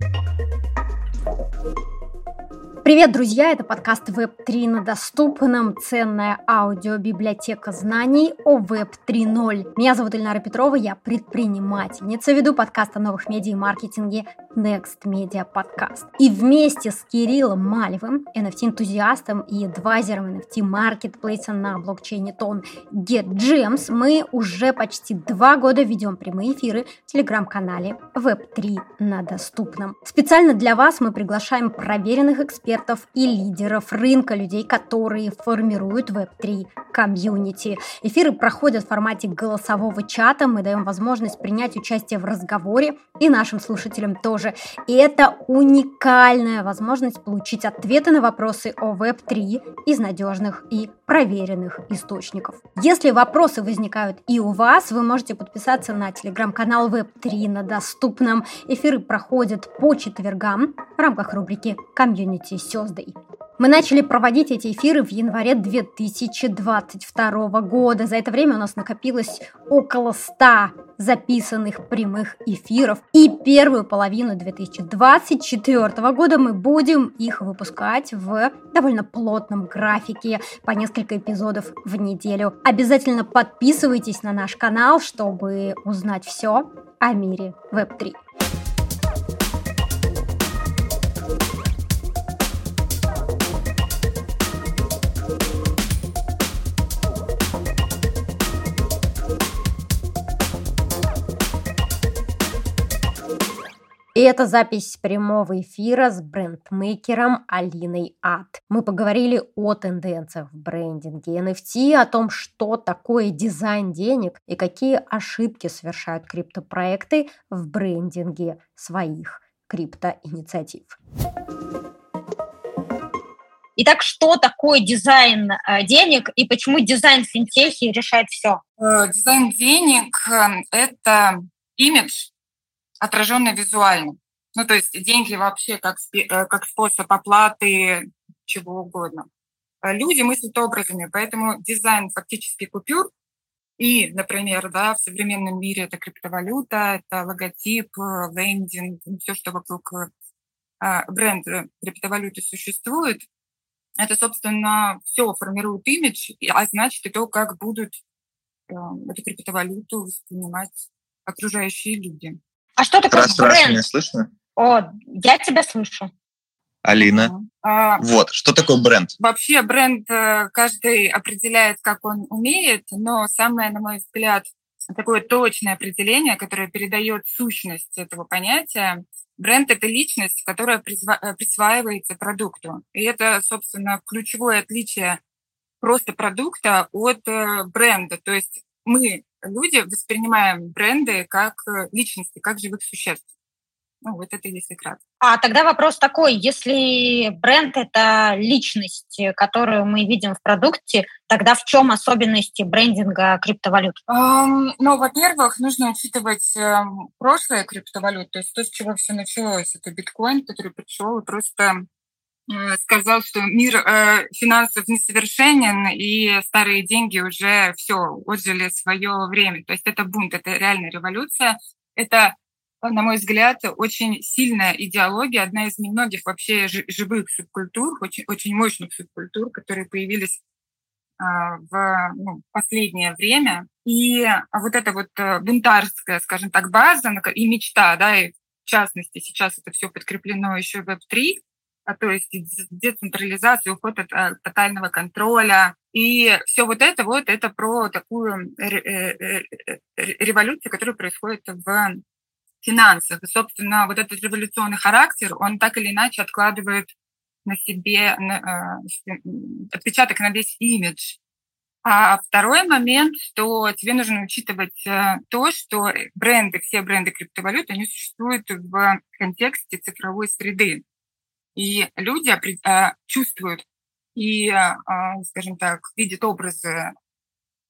you Привет, друзья! Это подкаст Web3 на доступном. Ценная аудиобиблиотека знаний о Web 3.0. Меня зовут Ильнара Петрова, я предпринимательница, веду подкаст о новых медиа и маркетинге Next Media Podcast. И вместе с Кириллом Малевым, NFT-энтузиастом и адвайзером NFT-маркетплейса на блокчейне Тон GetGems, мы уже почти два года ведем прямые эфиры в телеграм-канале Web3 на доступном. Специально для вас мы приглашаем проверенных экспертов экспертов и лидеров рынка, людей, которые формируют Web3 комьюнити. Эфиры проходят в формате голосового чата, мы даем возможность принять участие в разговоре и нашим слушателям тоже. И это уникальная возможность получить ответы на вопросы о Web3 из надежных и проверенных источников. Если вопросы возникают и у вас, вы можете подписаться на телеграм-канал Web3 на доступном. Эфиры проходят по четвергам в рамках рубрики «Community Thursday». Мы начали проводить эти эфиры в январе 2022 года. За это время у нас накопилось около 100 записанных прямых эфиров. И первую половину 2024 года мы будем их выпускать в довольно плотном графике по несколько эпизодов в неделю. Обязательно подписывайтесь на наш канал, чтобы узнать все о мире Web3. И это запись прямого эфира с брендмейкером Алиной Адт. Мы поговорили о тенденциях в брендинге NFT, о том, что такое дизайн денег и какие ошибки совершают криптопроекты в брендинге своих криптоинициатив. Итак, что такое дизайн э, денег и почему дизайн в финтехе решает все? Э, дизайн денег э, – это имидж, отраженное визуально. Ну, то есть деньги вообще как, э, как способ оплаты чего угодно. А люди мыслят образами, поэтому дизайн фактически купюр и, например, да, в современном мире это криптовалюта, это логотип, э, лендинг, все, что вокруг э, а, бренда криптовалюты существует, это, собственно, все формирует имидж, а значит и то, как будут эту криптовалюту воспринимать окружающие люди. А что такое раз, бренд? Раз, меня слышно? О, я тебя слышу. Алина. А, вот, что такое бренд? Вообще бренд э, каждый определяет, как он умеет, но самое, на мой взгляд, такое точное определение, которое передает сущность этого понятия. Бренд — это личность, которая э, присваивается продукту. И это, собственно, ключевое отличие просто продукта от э, бренда. То есть мы люди воспринимаем бренды как э, личности, как живых существ. Ну, вот это если кратко. А тогда вопрос такой, если бренд – это личность, которую мы видим в продукте, тогда в чем особенности брендинга криптовалют? Um, ну, во-первых, нужно учитывать э, прошлое криптовалют, то есть то, с чего все началось. Это биткоин, который пришел и просто Э, сказал, что мир э, финансов несовершенен, и старые деньги уже все, отжили свое время. То есть это бунт, это реальная революция. Это, на мой взгляд, очень сильная идеология, одна из немногих вообще живых субкультур, очень, очень мощных субкультур, которые появились э, в ну, последнее время. И вот эта вот э, бунтарская, скажем так, база и мечта, да, и в частности сейчас это все подкреплено еще Web3, а, то есть децентрализацию, уход от, от тотального контроля. И все вот это вот, это про такую э, э, э, революцию, которая происходит в финансах. И, собственно, вот этот революционный характер, он так или иначе откладывает на себе на, отпечаток на весь имидж. А второй момент, что тебе нужно учитывать то, что бренды, все бренды криптовалют, они существуют в контексте цифровой среды. И люди а, чувствуют и, а, скажем так, видят образы,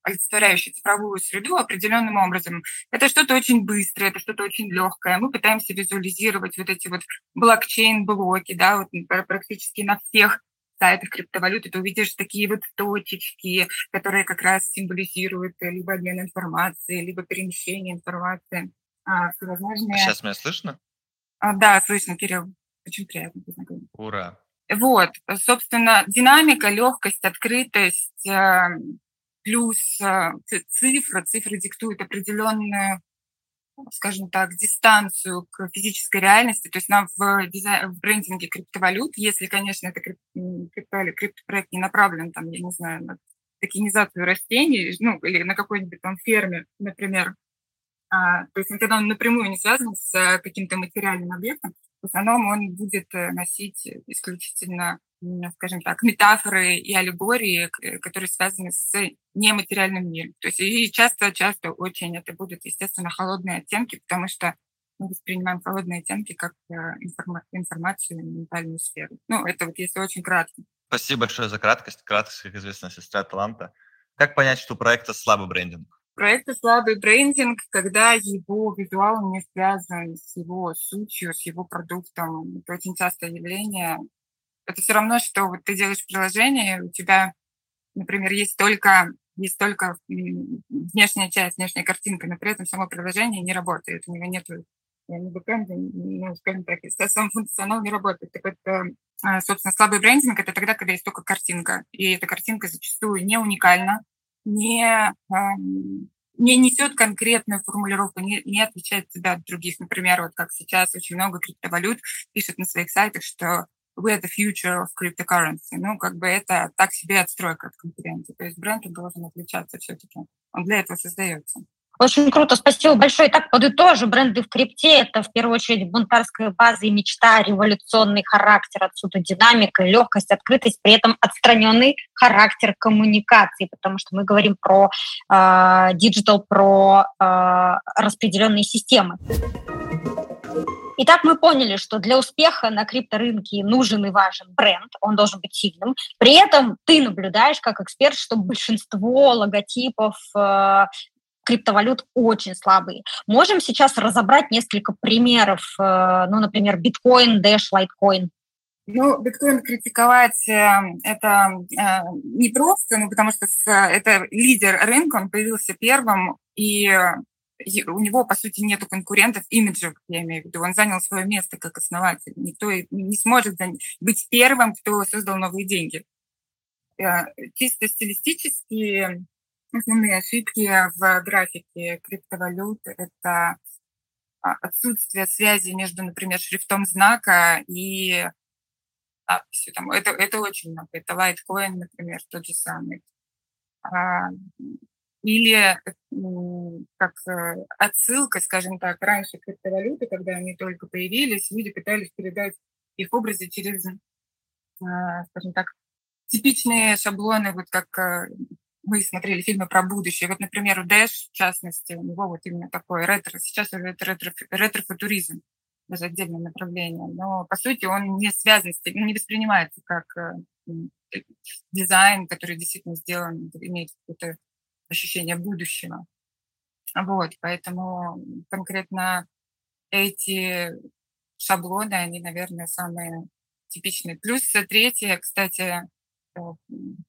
олицетворяющие цифровую среду определенным образом. Это что-то очень быстрое, это что-то очень легкое. Мы пытаемся визуализировать вот эти вот блокчейн-блоки, да, вот практически на всех сайтах криптовалюты ты увидишь такие вот точечки, которые как раз символизируют либо обмен информацией, либо перемещение информации. А, всевозможные... Сейчас меня слышно? А, да, слышно, Кирилл. Очень приятно познакомиться. Ура. Вот, собственно, динамика, легкость, открытость, э, плюс э, цифры. Цифры диктуют определенную, скажем так, дистанцию к физической реальности. То есть нам в, дизайн, в брендинге криптовалют, если, конечно, это крипто, криптопроект не направлен, там, я не знаю, на токенизацию растений, ну, или на какой-нибудь там ферме, например, а, то есть когда он напрямую не связан с э, каким-то материальным объектом, в основном он будет э, носить исключительно, скажем так, метафоры и аллегории, которые связаны с нематериальным миром. То есть и часто-часто очень это будут, естественно, холодные оттенки, потому что мы воспринимаем холодные оттенки как э, информа- информацию ментальную сферу. Ну, это вот если очень кратко. Спасибо большое за краткость. Краткость, как известно, сестра таланта. Как понять, что у проекта слабый брендинг? Проекта слабый брендинг, когда его визуал не связан с его сутью, с его продуктом. Это очень частое явление. Это все равно, что вот ты делаешь приложение, у тебя, например, есть только есть только внешняя часть, внешняя картинка, но при этом само приложение не работает. У него нет ни бэкэнда, ну, скажем так, сам функционал не работает. Так это, а, собственно, слабый брендинг – это тогда, когда есть только картинка. И эта картинка зачастую не уникальна, не, не несет конкретную формулировку, не, не отличает себя от других. Например, вот как сейчас очень много криптовалют пишут на своих сайтах, что we are the future of cryptocurrency. Ну, как бы это так себе отстройка от конкуренции. То есть бренд должен отличаться все-таки. Он для этого создается. Очень круто, спасибо большое. Так, подытожу, бренды в крипте – это в первую очередь бунтарская база и мечта, революционный характер, отсюда динамика, легкость, открытость, при этом отстраненный характер коммуникации, потому что мы говорим про digital, э, про э, распределенные системы. Итак, мы поняли, что для успеха на крипторынке нужен и важен бренд, он должен быть сильным. При этом ты наблюдаешь как эксперт, что большинство логотипов э, криптовалют очень слабые. Можем сейчас разобрать несколько примеров, э, ну, например, биткоин, Dash, лайткоин. Ну, биткоин критиковать э, это э, не просто, ну, потому что это лидер рынка, он появился первым, и у него, по сути, нету конкурентов имиджев, я имею в виду. Он занял свое место как основатель. Никто не сможет быть первым, кто создал новые деньги. Чисто стилистически Основные ошибки в графике криптовалют – это а, отсутствие связи между, например, шрифтом знака и а, все там. Это, это очень много. Это Litecoin, например, тот же самый. А, или как э, отсылка, скажем так, раньше криптовалюты, когда они только появились, люди пытались передать их образы через, а, скажем так, типичные шаблоны, вот как э, мы смотрели фильмы про будущее. Вот, например, у Дэш, в частности, у него вот именно такой ретро. Сейчас это ретро, ретро-футуризм, даже отдельное направление. Но, по сути, он не связан с не воспринимается как э, дизайн, который действительно сделан, имеет какое-то ощущение будущего. Вот, поэтому конкретно эти шаблоны, они, наверное, самые типичные. Плюс третье, кстати,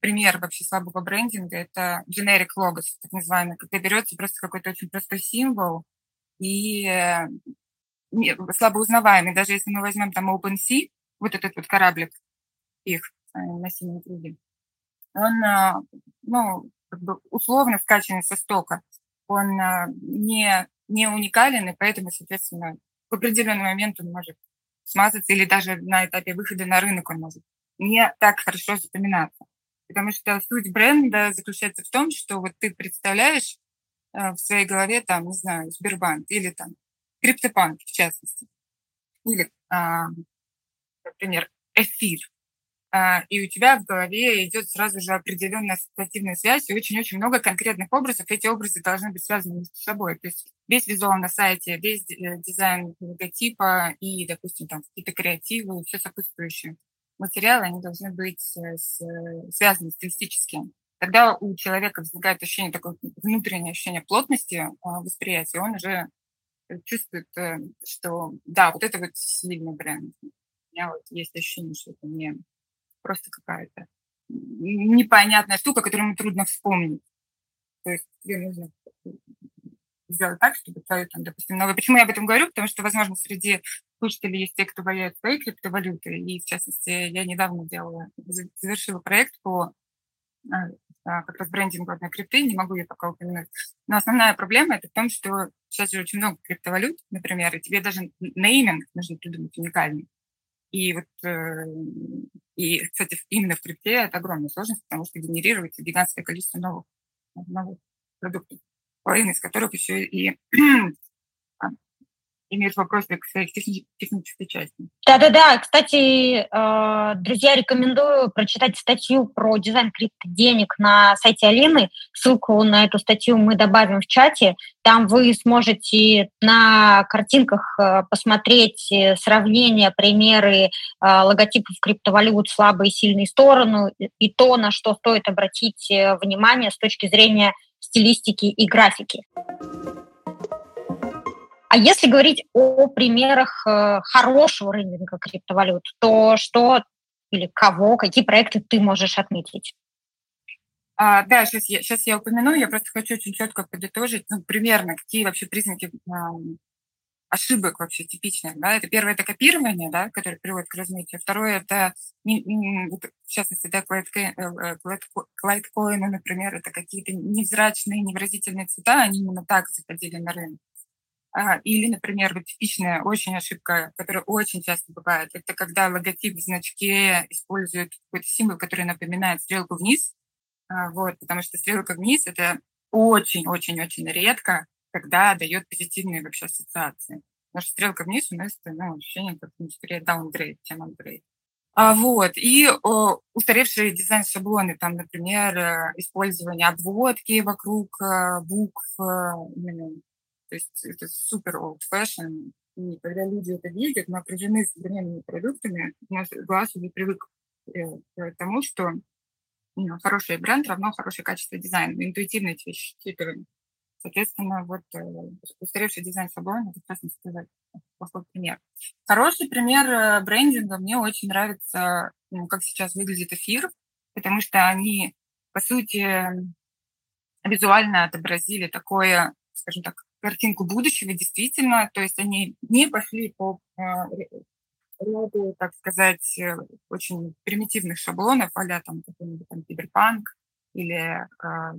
пример вообще слабого брендинга – это generic logos, так называемый, когда берется просто какой-то очень простой символ и э, слабо узнаваемый. Даже если мы возьмем там OpenSea, вот этот вот кораблик их э, на синем круге, он, э, ну, как бы условно скачанный со стока, он не, не уникален, и поэтому, соответственно, в определенный момент он может смазаться, или даже на этапе выхода на рынок он может не так хорошо запоминаться. Потому что суть бренда заключается в том, что вот ты представляешь э, в своей голове, там, не знаю, Сбербанк или там Криптопанк, в частности. Или, а, например, эфир. А, и у тебя в голове идет сразу же определенная ассоциативная связь и очень-очень много конкретных образов. Эти образы должны быть связаны между собой. То есть весь визуал на сайте, весь э, дизайн логотипа и, допустим, там какие-то креативы и все сопутствующее материалы, они должны быть э, с, связаны стилистически. Тогда у человека возникает ощущение, такое внутреннее ощущение плотности а, восприятия, он уже чувствует, э, что да, вот это вот сильный бренд. У меня вот есть ощущение, что это не просто какая-то непонятная штука, которую ему трудно вспомнить. То есть тебе нужно сделать так, чтобы твою, там, допустим, новую... Почему я об этом говорю? Потому что, возможно, среди слушателей есть те, кто боятся своей криптовалюты, и, в частности, я недавно делала, завершила проект по а, а, как раз брендингу одной крипты, не могу ее пока упомянуть. Но основная проблема это в том, что сейчас же очень много криптовалют, например, и тебе даже нейминг нужно придумать уникальный. И вот, э, и, кстати, именно в крипте это огромная сложность, потому что генерируется гигантское количество новых, новых продуктов, половина из которых еще и имеют вопросы к своей технической части. Да-да-да. Кстати, э, друзья, рекомендую прочитать статью про дизайн криптоденег на сайте Алины. Ссылку на эту статью мы добавим в чате. Там вы сможете на картинках э, посмотреть э, сравнения, примеры логотипов криптовалют слабые и сильные стороны и то, на что стоит обратить внимание с точки зрения стилистики и графики. А если говорить о примерах э, хорошего рынка криптовалют, то что или кого, какие проекты ты можешь отметить? А, да, сейчас я, сейчас я упомяну, я просто хочу очень четко подытожить, ну, примерно, какие вообще признаки ошибок вообще типичных. Да? Это первое – это копирование, да, которое приводит к размытию. Второе – это, в частности, да, клайткоины, например, это какие-то невзрачные, невыразительные цвета, они именно так заходили на рынок. А, или, например, вот типичная очень ошибка, которая очень часто бывает, это когда логотип в значке использует какой-то символ, который напоминает стрелку вниз, а, вот, потому что стрелка вниз – это очень-очень-очень редко, когда дает позитивные вообще ассоциации. Потому что стрелка вниз у нас ну, ощущение как скорее downgrade, чем upgrade. А, вот. И о, устаревшие дизайн-шаблоны, там, например, э, использование обводки вокруг э, букв, э, то есть это супер old fashion. И когда люди это видят, мы окружены современными продуктами, у нас глаз уже привык к тому, что ну, хороший бренд равно хорошее качество дизайна. Мы интуитивно эти вещи считываем. Соответственно, вот э, устаревший дизайн шаблона, это как сказать, плохой пример. Хороший пример э, брендинга мне очень нравится, ну, как сейчас выглядит эфир, потому что они, по сути, визуально отобразили такое, скажем так, картинку будущего, действительно. То есть они не пошли по а, ряду, так сказать, э, очень примитивных шаблонов, а там какой-нибудь там киберпанк или а,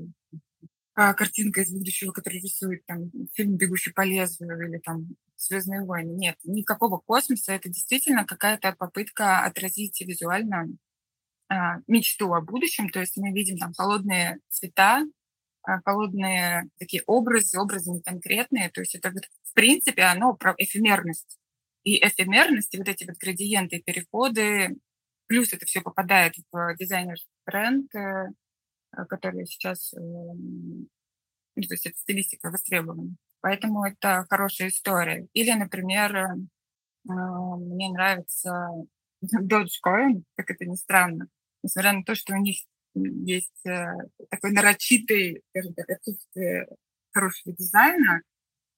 картинка из будущего, которая рисует там фильм «Бегущий по лезвию» или там «Звездные войны». Нет, никакого космоса. Это действительно какая-то попытка отразить визуально а, мечту о будущем. То есть мы видим там холодные цвета, а, холодные такие образы, образы не конкретные. То есть это вот, в принципе оно про эфемерность. И эфемерность, и вот эти вот градиенты, переходы, плюс это все попадает в дизайнерский бренд, э, который сейчас, эм, ну, то есть это стилистика востребована. Поэтому это хорошая история. Или, например, э, мне нравится Dogecoin, как это ни странно, несмотря на то, что у них есть э, такой нарочитый, скажем так, отсутствие хорошего дизайна,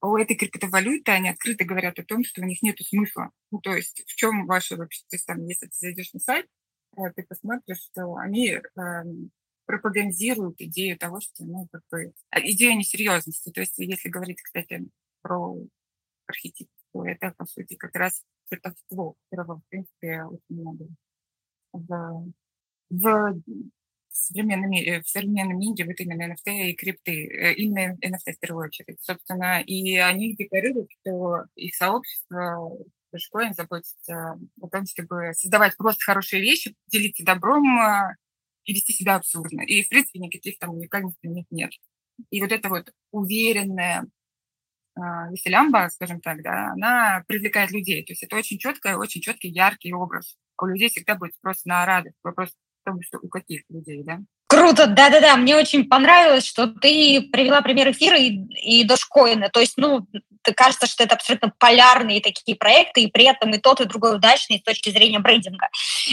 у этой криптовалюты они открыто говорят о том, что у них нет смысла. Ну, то есть в чем ваше вообще, то есть там, если ты зайдешь на сайт, ты посмотришь, что они э, пропагандируют идею того, что, ну, как бы, а, идею несерьезности. То есть если говорить, кстати, про то это, по сути, как раз цветовство, которого, в принципе, очень много в, в современном мире, в современном мире вот именно NFT и крипты, э, именно NFT в первую очередь, собственно, и они декларируют, что их сообщество Dogecoin заботится о том, чтобы создавать просто хорошие вещи, делиться добром э, и вести себя абсурдно. И, в принципе, никаких там уникальностей у них нет. И вот эта вот уверенная а, веселямба, скажем так, да, она привлекает людей. То есть это очень четкий, очень четкий, яркий образ. У людей всегда будет спрос на радость. Вопрос том, что у каких людей, да? Круто, да-да-да, мне очень понравилось, что ты привела пример эфира и, и дошкоина, то есть, ну, кажется, что это абсолютно полярные такие проекты, и при этом и тот, и другой удачный с точки зрения брендинга.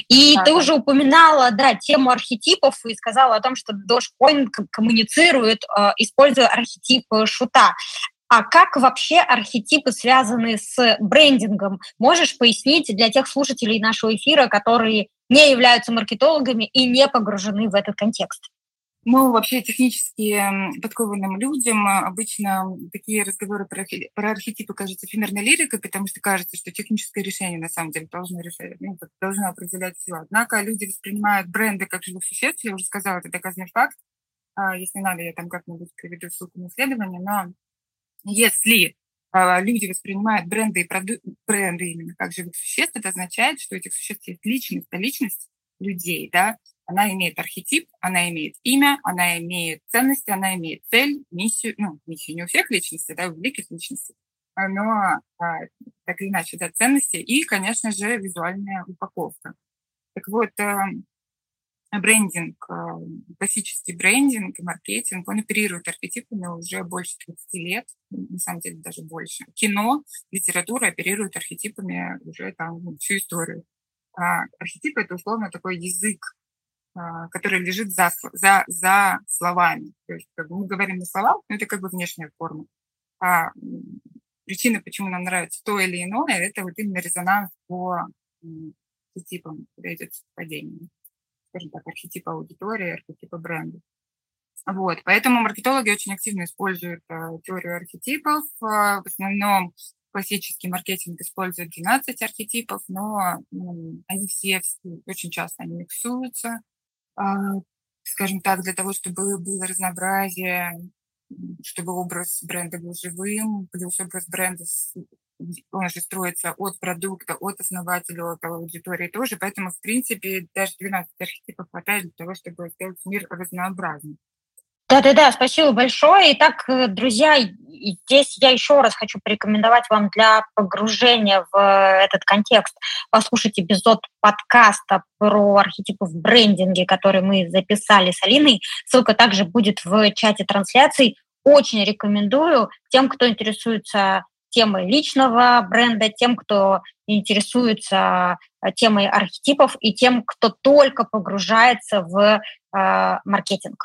И да, ты уже упоминала, да, тему архетипов и сказала о том, что Dogecoin коммуницирует, э, используя архетип шута. А как вообще архетипы связаны с брендингом? Можешь пояснить для тех слушателей нашего эфира, которые не являются маркетологами и не погружены в этот контекст? Ну, вообще технически подкованным людям обычно такие разговоры про, про архетипы кажутся эфемерной лирикой, потому что кажется, что техническое решение на самом деле должно решать, ну, должно определять все. Однако люди воспринимают бренды как живых существ, я уже сказала, это доказанный факт. А, если надо, я там как-нибудь приведу ссылку на исследование, но если люди воспринимают бренды и проду... бренды именно как живых существ, это означает, что у этих существ есть личность, а личность людей, да, она имеет архетип, она имеет имя, она имеет ценности, она имеет цель, миссию, ну, миссию не у всех личностей, да, у великих личностей, но а, так или иначе, да, ценности и, конечно же, визуальная упаковка. Так вот, а, брендинг, а, классический брендинг и маркетинг, он оперирует архетипами уже больше 30 лет, на самом деле даже больше. Кино, литература оперируют архетипами уже там ну, всю историю. А архетип — это условно такой язык, а, который лежит за, за, за словами. То есть как бы мы говорим на словах, но это как бы внешняя форма. А причина, почему нам нравится то или иное, это вот именно резонанс по архетипам, когда идет. Скажем так, архетипа аудитории, архетипа бренда. Вот, поэтому маркетологи очень активно используют uh, теорию архетипов. Uh, в основном классический маркетинг использует 12 архетипов, но ну, они все, очень часто они миксуются, а, скажем так, для того, чтобы было разнообразие, чтобы образ бренда был живым, плюс образ бренда он же строится от продукта, от основателя, от аудитории тоже. Поэтому, в принципе, даже 12 архетипов хватает для того, чтобы сделать мир разнообразным. Да-да-да, спасибо большое. Итак, э, друзья, здесь я еще раз хочу порекомендовать вам для погружения в этот контекст. Послушайте эпизод подкаста про архетипы в брендинге, который мы записали с Алиной. Ссылка также будет в чате трансляций. Очень рекомендую тем, кто интересуется темой личного бренда, тем, кто интересуется э, темой архетипов и тем, кто только погружается в э, маркетинг.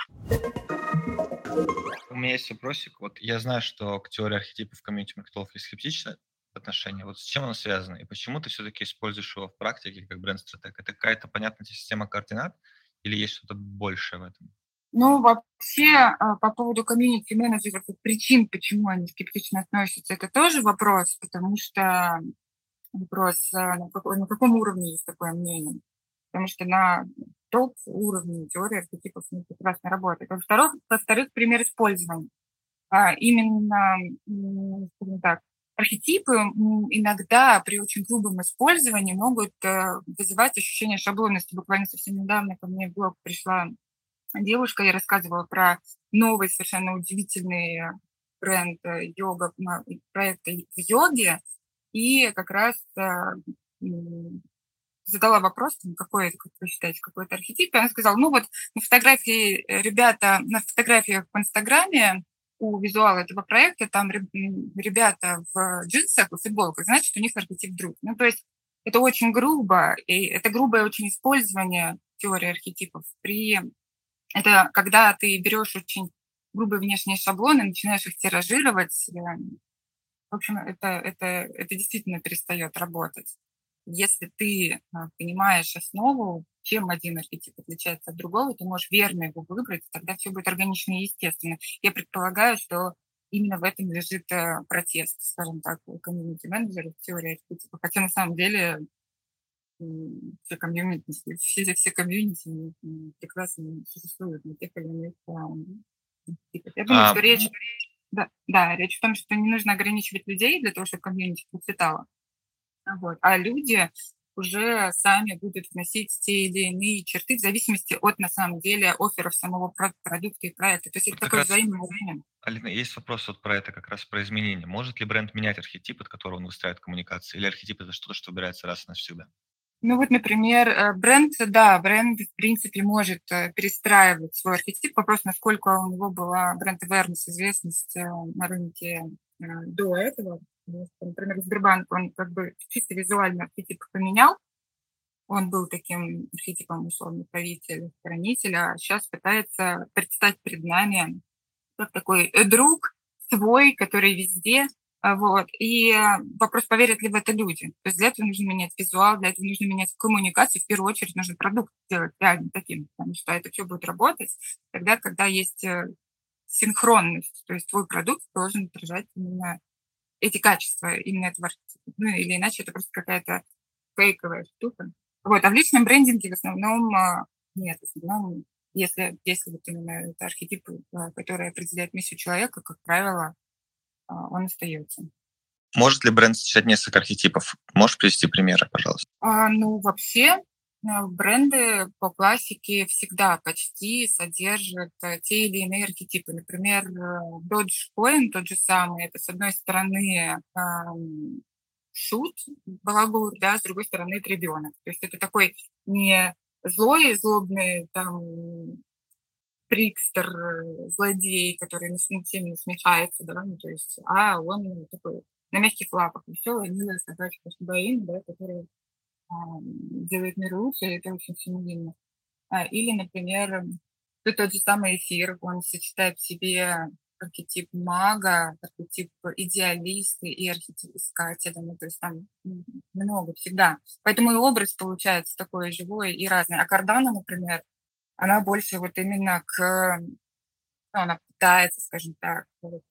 У меня есть вопросик. Вот я знаю, что к теории архетипов комьюнити маркетологов есть скептичное отношение. Вот с чем оно связано? И почему ты все-таки используешь его в практике как бренд-стратег? Это какая-то понятная система координат или есть что-то большее в этом? Ну, вообще, а, по поводу комьюнити-менеджеров и причин, почему они скептично относятся, это тоже вопрос, потому что вопрос, а, на, какой, на каком уровне есть такое мнение. Потому что на топ-уровне теория архетипов не прекрасно работает. Во-вторых, во-вторых, пример использования. А, именно, скажем так, архетипы иногда при очень грубом использовании могут э, вызывать ощущение шаблонности. Буквально совсем недавно ко мне в блог пришла девушка, я рассказывала про новый совершенно удивительный бренд э, йога, проекта в йоге, и как раз э, задала вопрос, какой как вы считаете, какой это архетип, и она сказала, ну вот на фотографии э, ребята, на фотографиях в Инстаграме у визуала этого проекта там ребята в джинсах и футболках, значит, у них архетип друг. Ну, то есть это очень грубо, и это грубое очень использование теории архетипов при... Это когда ты берешь очень грубые внешние шаблоны, начинаешь их тиражировать, э, в общем, это, это, это действительно перестает работать. Если ты а, понимаешь основу, чем один архетип отличается от другого, ты можешь верно его выбрать, тогда все будет органично и естественно. Я предполагаю, что именно в этом лежит э, протест, скажем так, у комьюнити-менеджеров теории архетипа. Хотя на самом деле все комьюнити, все, все комьюнити прекрасно существуют на тех или иных типах. Я думаю, а, что речь, да, да, речь в том, что не нужно ограничивать людей для того, чтобы комьюнити процветало. Вот. А люди уже сами будут вносить те или иные черты в зависимости от, на самом деле, офферов самого продукта и проекта. То есть это такое взаимное взаимное. Алина, есть вопрос вот про это, как раз про изменения. Может ли бренд менять архетип, от которого он выстраивает коммуникации? Или архетип – это что-то, что убирается раз и навсегда? Ну вот, например, э, бренд, да, бренд, в принципе, может э, перестраивать свой архетип. Вопрос, насколько у него была бренд-авернес, известность э, на рынке до этого. Например, Сбербанк, он как бы чисто визуально архетип поменял. Он был таким архетипом, условно, правителя, хранителя, а сейчас пытается предстать перед нами как такой друг свой, который везде, вот. И вопрос, поверят ли в это люди. То есть для этого нужно менять визуал, для этого нужно менять коммуникацию. В первую очередь нужно продукт сделать реально таким, потому что это все будет работать тогда, когда есть э, синхронность. То есть твой продукт должен отражать именно эти качества, именно этого архетипа. Ну, или иначе это просто какая-то фейковая штука. Вот. А в личном брендинге в основном а, нет. В основном, если, если вот именно это архетип, э, который определяет миссию человека, как правило, а, он остается. Может ли бренд сочетать несколько архетипов? Можешь привести примеры, пожалуйста? А, ну, вообще, э, бренды по классике всегда почти содержат э, те или иные архетипы. Например, э, Dogecoin тот же самый, это с одной стороны шут, балагур, да, с другой стороны это ребенок. То есть это такой не злой, злобный там трикстер, э, злодей, который над всеми насмехается, да, ну, то есть, а он ну, такой на мягких лапах, веселая, милая собачка Шибаин, да, который а, делает мир лучше, и это очень символично. А, или, например, тот же самый эфир, он сочетает в себе архетип мага, архетип идеалиста и архетип искателя. Ну, то есть там много всегда. Поэтому и образ получается такой живой и разный. А Кардана, например, она больше вот именно к... Ну, она пытается, скажем так,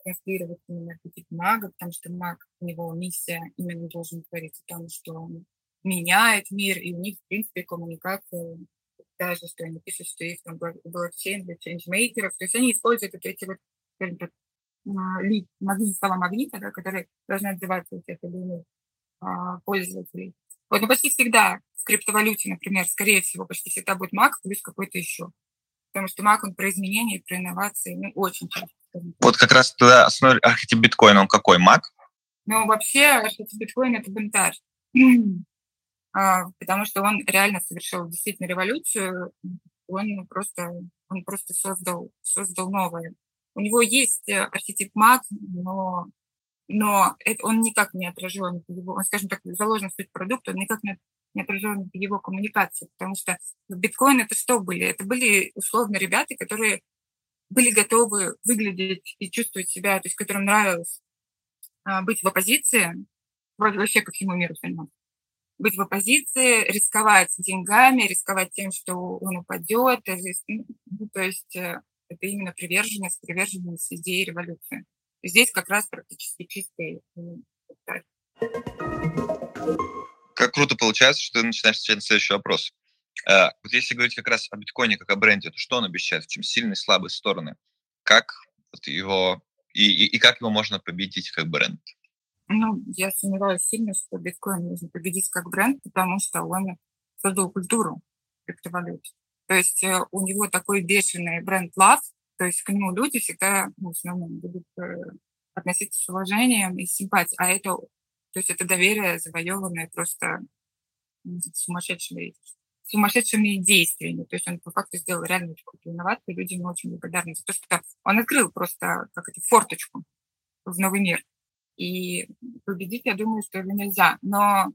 транслировать именно архетип мага, потому что маг, у него миссия именно должен говорить о том, что он меняет мир, и у них, в принципе, коммуникация даже, что они пишут, что есть там блокчейн для ченджмейкеров, то есть они используют вот эти вот, скажем так, магнит, слова магнита, да, которые должны отзываться у тех или иных а, пользователей. Вот, но почти всегда в криптовалюте, например, скорее всего, почти всегда будет маг плюс какой-то еще. Потому что маг, он про изменения, про инновации, ну, очень часто. Вот как раз тогда основной архетип биткоина, он какой, маг? Ну, вообще архетип биткоина – это бунтарь. А, потому что он реально совершил действительно революцию. Он просто, он просто создал, создал новое. У него есть э, архетип маг, но но это, он никак не отражен его, он, скажем так, заложен в суть продукта, он никак не, отражен в его коммуникации, потому что биткоин это что были? Это были условно ребята, которые были готовы выглядеть и чувствовать себя, то есть которым нравилось а, быть в оппозиции, вообще ко всему миру остальному, быть в оппозиции, рисковать деньгами, рисковать тем, что он упадет, то есть, ну, то есть э, это именно приверженность, приверженность идеи революции. Здесь как раз практически чистый Как круто получается, что ты начинаешь отвечать на следующий вопрос. Э, вот если говорить как раз о биткоине как о бренде, то что он обещает, в чем сильные и слабые стороны? Как вот его и, и, и как его можно победить как бренд? Ну, я сомневаюсь сильно, что биткоин можно победить как бренд, потому что он создал культуру криптовалют. То есть э, у него такой бешеный бренд love, то есть к нему люди всегда ну, в основном будут э, относиться с уважением и симпатией. А это, то есть это доверие, завоеванное просто сумасшедшими, сумасшедшими действиями. То есть он по факту сделал реально крутую инновацию, и люди ему очень благодарны за то, что он открыл просто как это, форточку в новый мир. И победить, я думаю, что это нельзя. Но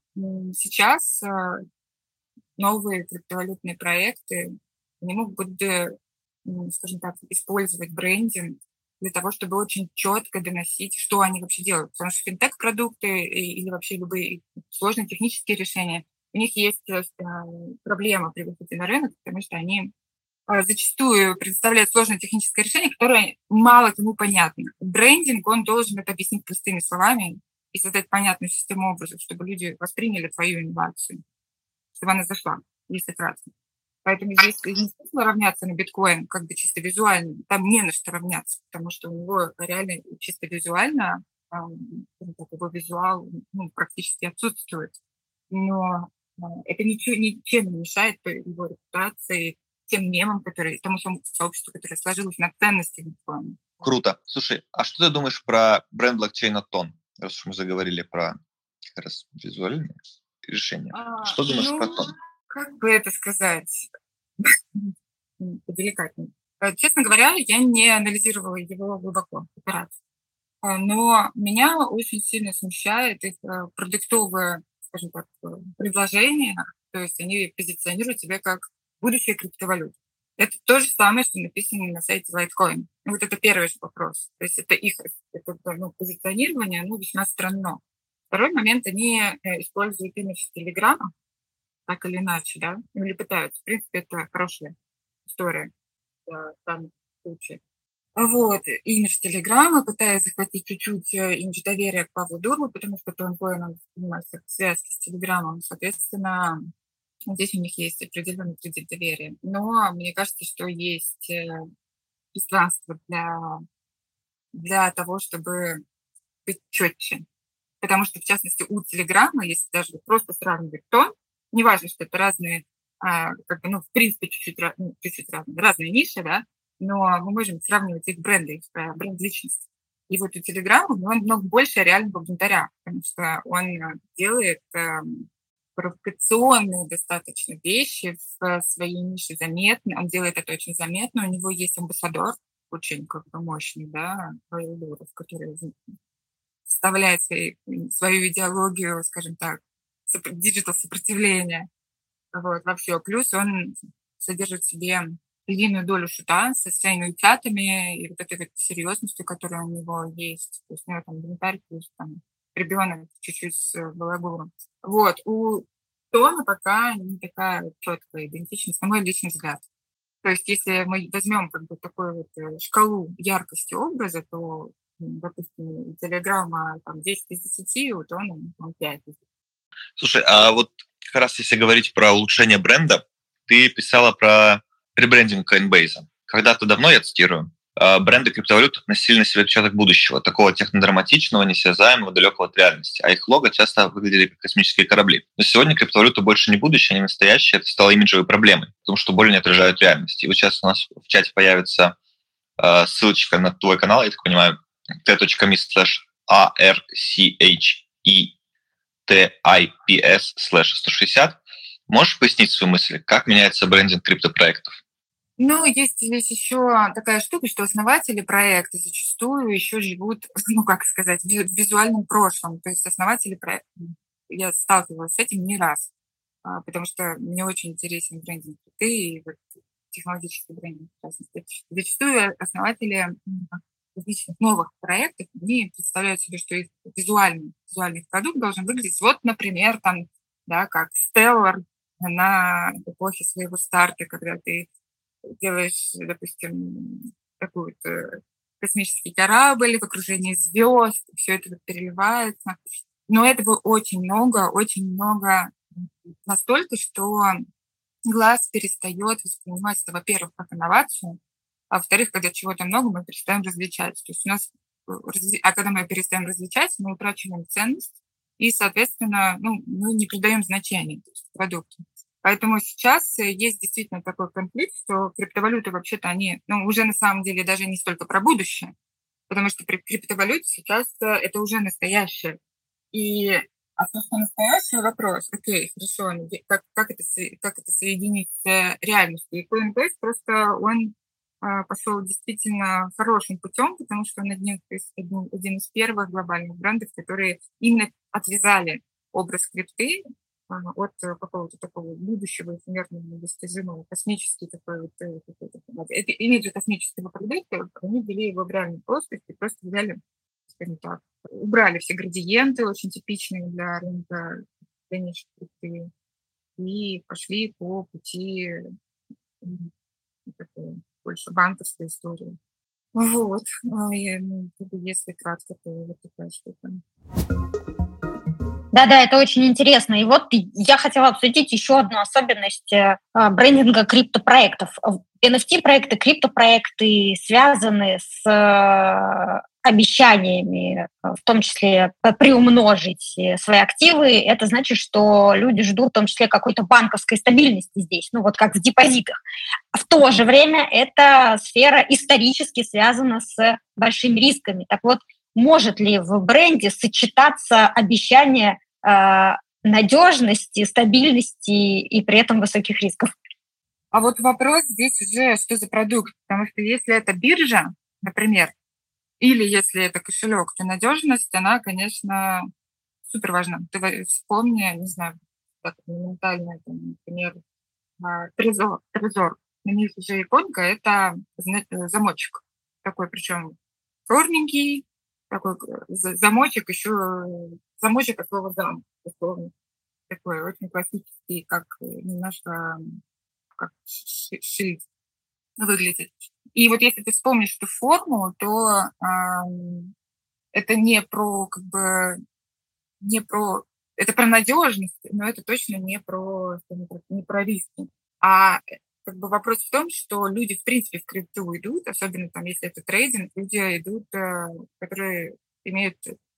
сейчас э, новые криптовалютные проекты, они могут скажем так, использовать брендинг для того, чтобы очень четко доносить, что они вообще делают. Потому что финтех-продукты или вообще любые сложные технические решения, у них есть э, проблема при выходе на рынок, потому что они э, зачастую предоставляют сложное техническое решение, которое мало кому понятно. Брендинг, он должен это объяснить простыми словами и создать понятную систему образов, чтобы люди восприняли твою инновацию, чтобы она зашла, если кратко. Поэтому здесь не смысл равняться на биткоин, как бы чисто визуально. Там не на что равняться, потому что у него реально чисто визуально его визуал ну, практически отсутствует. Но а, это ничего, ничем не мешает его репутации, тем мемам, которые, тому сообществу, которое сложилось на ценности биткоина. Круто. Слушай, а что ты думаешь про бренд блокчейна Тон? Раз уж мы заговорили про как раз визуальные решения. А, что думаешь ну, про Тон? Как бы это сказать, поделикатнее. Э, честно говоря, я не анализировала его глубоко, операцию. Э, но меня очень сильно смущает их э, продуктовое, скажем так, предложение. То есть они позиционируют себя как будущее криптовалют. Это то же самое, что написано на сайте Litecoin. Вот это первый вопрос. То есть это их это, ну, позиционирование, ну, весьма странно. Второй момент, они используют имидж Телеграма, так или иначе, да, ну, или пытаются. В принципе, это хорошая история в данном случае. Вот, имидж Телеграма, пытаясь захватить чуть-чуть э, имидж доверия к Павлу Дурлу, потому что Тонкоин, он занимается связки с Телеграмом, соответственно, здесь у них есть определенный кредит доверия. Но мне кажется, что есть э, пространство для, для того, чтобы быть четче. Потому что, в частности, у Телеграма, если даже просто сравнивать то, неважно, что это разные, а, как бы, ну, в принципе, чуть-чуть, ну, чуть-чуть разные, разные ниши, да, но мы можем сравнивать их бренды, их э, бренд личности. И вот у Telegram он много больше реального бунтаря, потому что он делает э, провокационные достаточно вещи в своей нише заметны. Он делает это очень заметно. У него есть амбассадор, очень как бы мощный, да, Павел Дуров, который вставляет свои, свою идеологию, скажем так, digital сопротивления вот, во все. Плюс он содержит в себе львиную долю шута со своими утятами и вот этой вот серьезностью, которая у него есть. То есть у него там бунтарь плюс там ребенок чуть-чуть с балагуром. Вот. У TON а пока не такая четкая идентичность, на мой личный взгляд. То есть если мы возьмем как бы такую вот э, шкалу яркости образа, то, допустим, телеграмма там 10 из 10, у Тона он 5 из 10. Слушай, а вот как раз если говорить про улучшение бренда, ты писала про ребрендинг Coinbase. Когда-то давно, я цитирую, а, бренды криптовалют относили на себе отпечаток будущего, такого технодраматичного, несвязаемого, далекого от реальности, а их лого часто выглядели как космические корабли. Но сегодня криптовалюта больше не будущее, не настоящее, это стало имиджевой проблемой, потому что более не отражают реальность. И вот сейчас у нас в чате появится э, ссылочка на твой канал, я так понимаю, t.me slash archee TIPS/160. Можешь пояснить свою мысль, как меняется брендинг криптопроектов? Ну, есть здесь еще такая штука, что основатели проекта зачастую еще живут, ну, как сказать, в визуальном прошлом. То есть основатели проекта, я сталкивалась с этим не раз, а, потому что мне очень интересен брендинг ты и вот технологический брендинг. Зачастую основатели различных новых проектов, они представляют себе, что их визуальный, визуальный продукт должен выглядеть вот, например, там, да, как Stellar на эпохе своего старта, когда ты делаешь, допустим, какой то космический корабль в окружении звезд, все это переливается. Но этого очень много, очень много настолько, что глаз перестает воспринимать это, во-первых, как инновацию, а во-вторых, когда чего-то много, мы перестаем различать. То есть у нас, э, а когда мы перестаем различать, мы утрачиваем ценность, и, соответственно, ну, мы не придаем значения продукту. Поэтому сейчас э, есть действительно такой конфликт, что криптовалюты вообще-то они, ну, уже на самом деле даже не столько про будущее, потому что при криптовалюте сейчас э, это уже настоящее. И а то, что настоящий вопрос, окей, хорошо, как, как, это, как это соединить с реальностью? И Coinbase просто он пошел действительно хорошим путем, потому что он один, один, один из первых глобальных брендов, которые именно отвязали образ крипты от э, какого-то такого будущего эфемерного недостижимого, космический такой вот, э, это имидж космического продукта, они ввели его в реальную плоскость и просто взяли, скажем так, убрали все градиенты, очень типичные для рынка крипты, и пошли по пути такой, больше банковской истории. Вот, ну, и, ну, если кратко, то вот такая штука. Да-да, это очень интересно. И вот я хотела обсудить еще одну особенность э, брендинга криптопроектов. NFT-проекты, криптопроекты связаны с э, обещаниями, в том числе приумножить свои активы. Это значит, что люди ждут в том числе какой-то банковской стабильности здесь, ну вот как в депозитах. В то же время эта сфера исторически связана с большими рисками. Так вот, может ли в бренде сочетаться обещание э, надежности, стабильности и при этом высоких рисков? А вот вопрос здесь уже, что за продукт. Потому что если это биржа, например, или если это кошелек, то надежность, она, конечно, супер важна. Ты вспомни, не знаю, как моментально, например, а, трезор, трезор на них уже иконка – это замочек. Такой, причем черненький, такой замочек еще, замочек от слова зам, условно. Такой очень классический, как немножко как шрифт выглядит. И вот если ты вспомнишь эту форму, то э, это не про как бы не про это про надежность, но это точно не про не про риски. А как бы вопрос в том, что люди в принципе в крипту идут, особенно там если это трейдинг, люди идут, э, которые имеют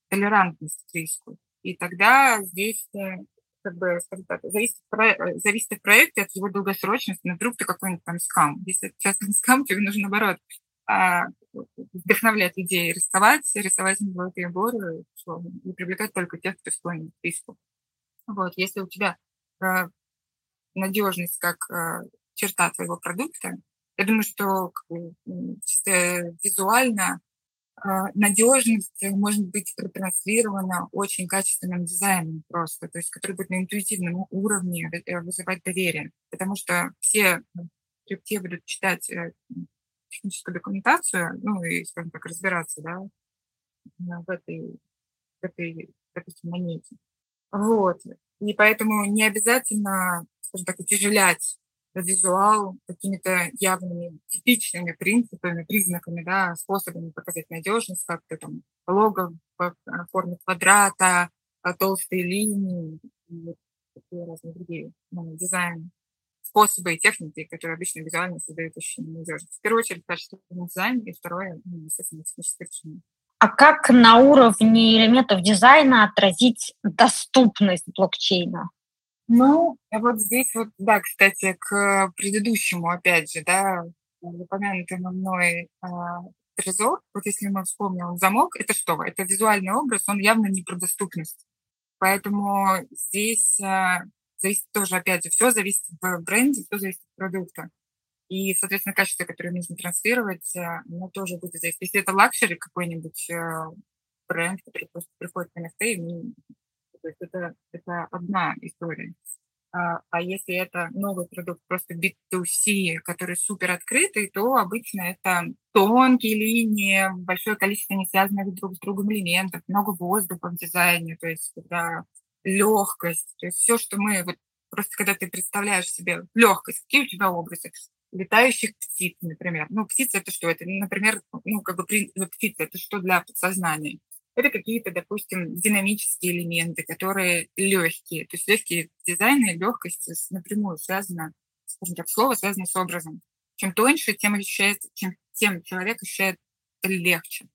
толерантность к риску. И тогда здесь э, как бы, так, зависит, э, зависит от проекта, от его долгосрочности. Но вдруг ты какой-нибудь там скам. Если это часто не скам, тебе нужно, наоборот, а, вдохновлять людей рисковать, рисовать золотые горы и привлекать только тех, кто склонен к риску. Вот, если у тебя надежность как черта твоего продукта, я думаю, что чисто визуально а, надежность может быть протранслирована очень качественным дизайном просто, то есть который будет на интуитивном уровне э, вызывать доверие, потому что все крипте будут читать э, техническую документацию, ну и, скажем так, разбираться, да, в этой, в этой, допустим, монете. Вот. И поэтому не обязательно, скажем так, утяжелять визуал какими-то явными типичными принципами, признаками, да, способами показать надежность, как-то там лого в э, форме квадрата, а, толстые линии и такие разные другие ну, дизайн способы и техники, которые обычно визуально создают ощущение надежности. В первую очередь, качественный дизайн, и второе, ну, естественно, техническое. А как на уровне элементов дизайна отразить доступность блокчейна? Ну, а вот здесь вот, да, кстати, к предыдущему, опять же, да, упомянутому мной а, трезор, вот если мы вспомним замок, это что? Это визуальный образ, он явно не про доступность. Поэтому здесь а, зависит тоже, опять же, все зависит в бренде, все зависит от продукта. И, соответственно, качество, которое нужно транслировать, оно тоже будет зависеть. Если это luxury какой-нибудь а, бренд, который просто приходит в NFT, то есть это, это одна история. А, а если это новый продукт, просто B2C, который супер открытый, то обычно это тонкие линии, большое количество не связанных друг с другом элементов, много воздуха в дизайне, то есть когда легкость, то есть все, что мы вот просто когда ты представляешь себе легкость, какие у тебя образы, летающих птиц, например. Ну, птица это что? Это, например, ну, как бы птица это что для подсознания? Это какие-то, допустим, динамические элементы, которые легкие. То есть легкие дизайны легкость напрямую связана, скажем так, слово связано с образом. Чем тоньше, тем, ощущает, чем, тем человек ощущает легче.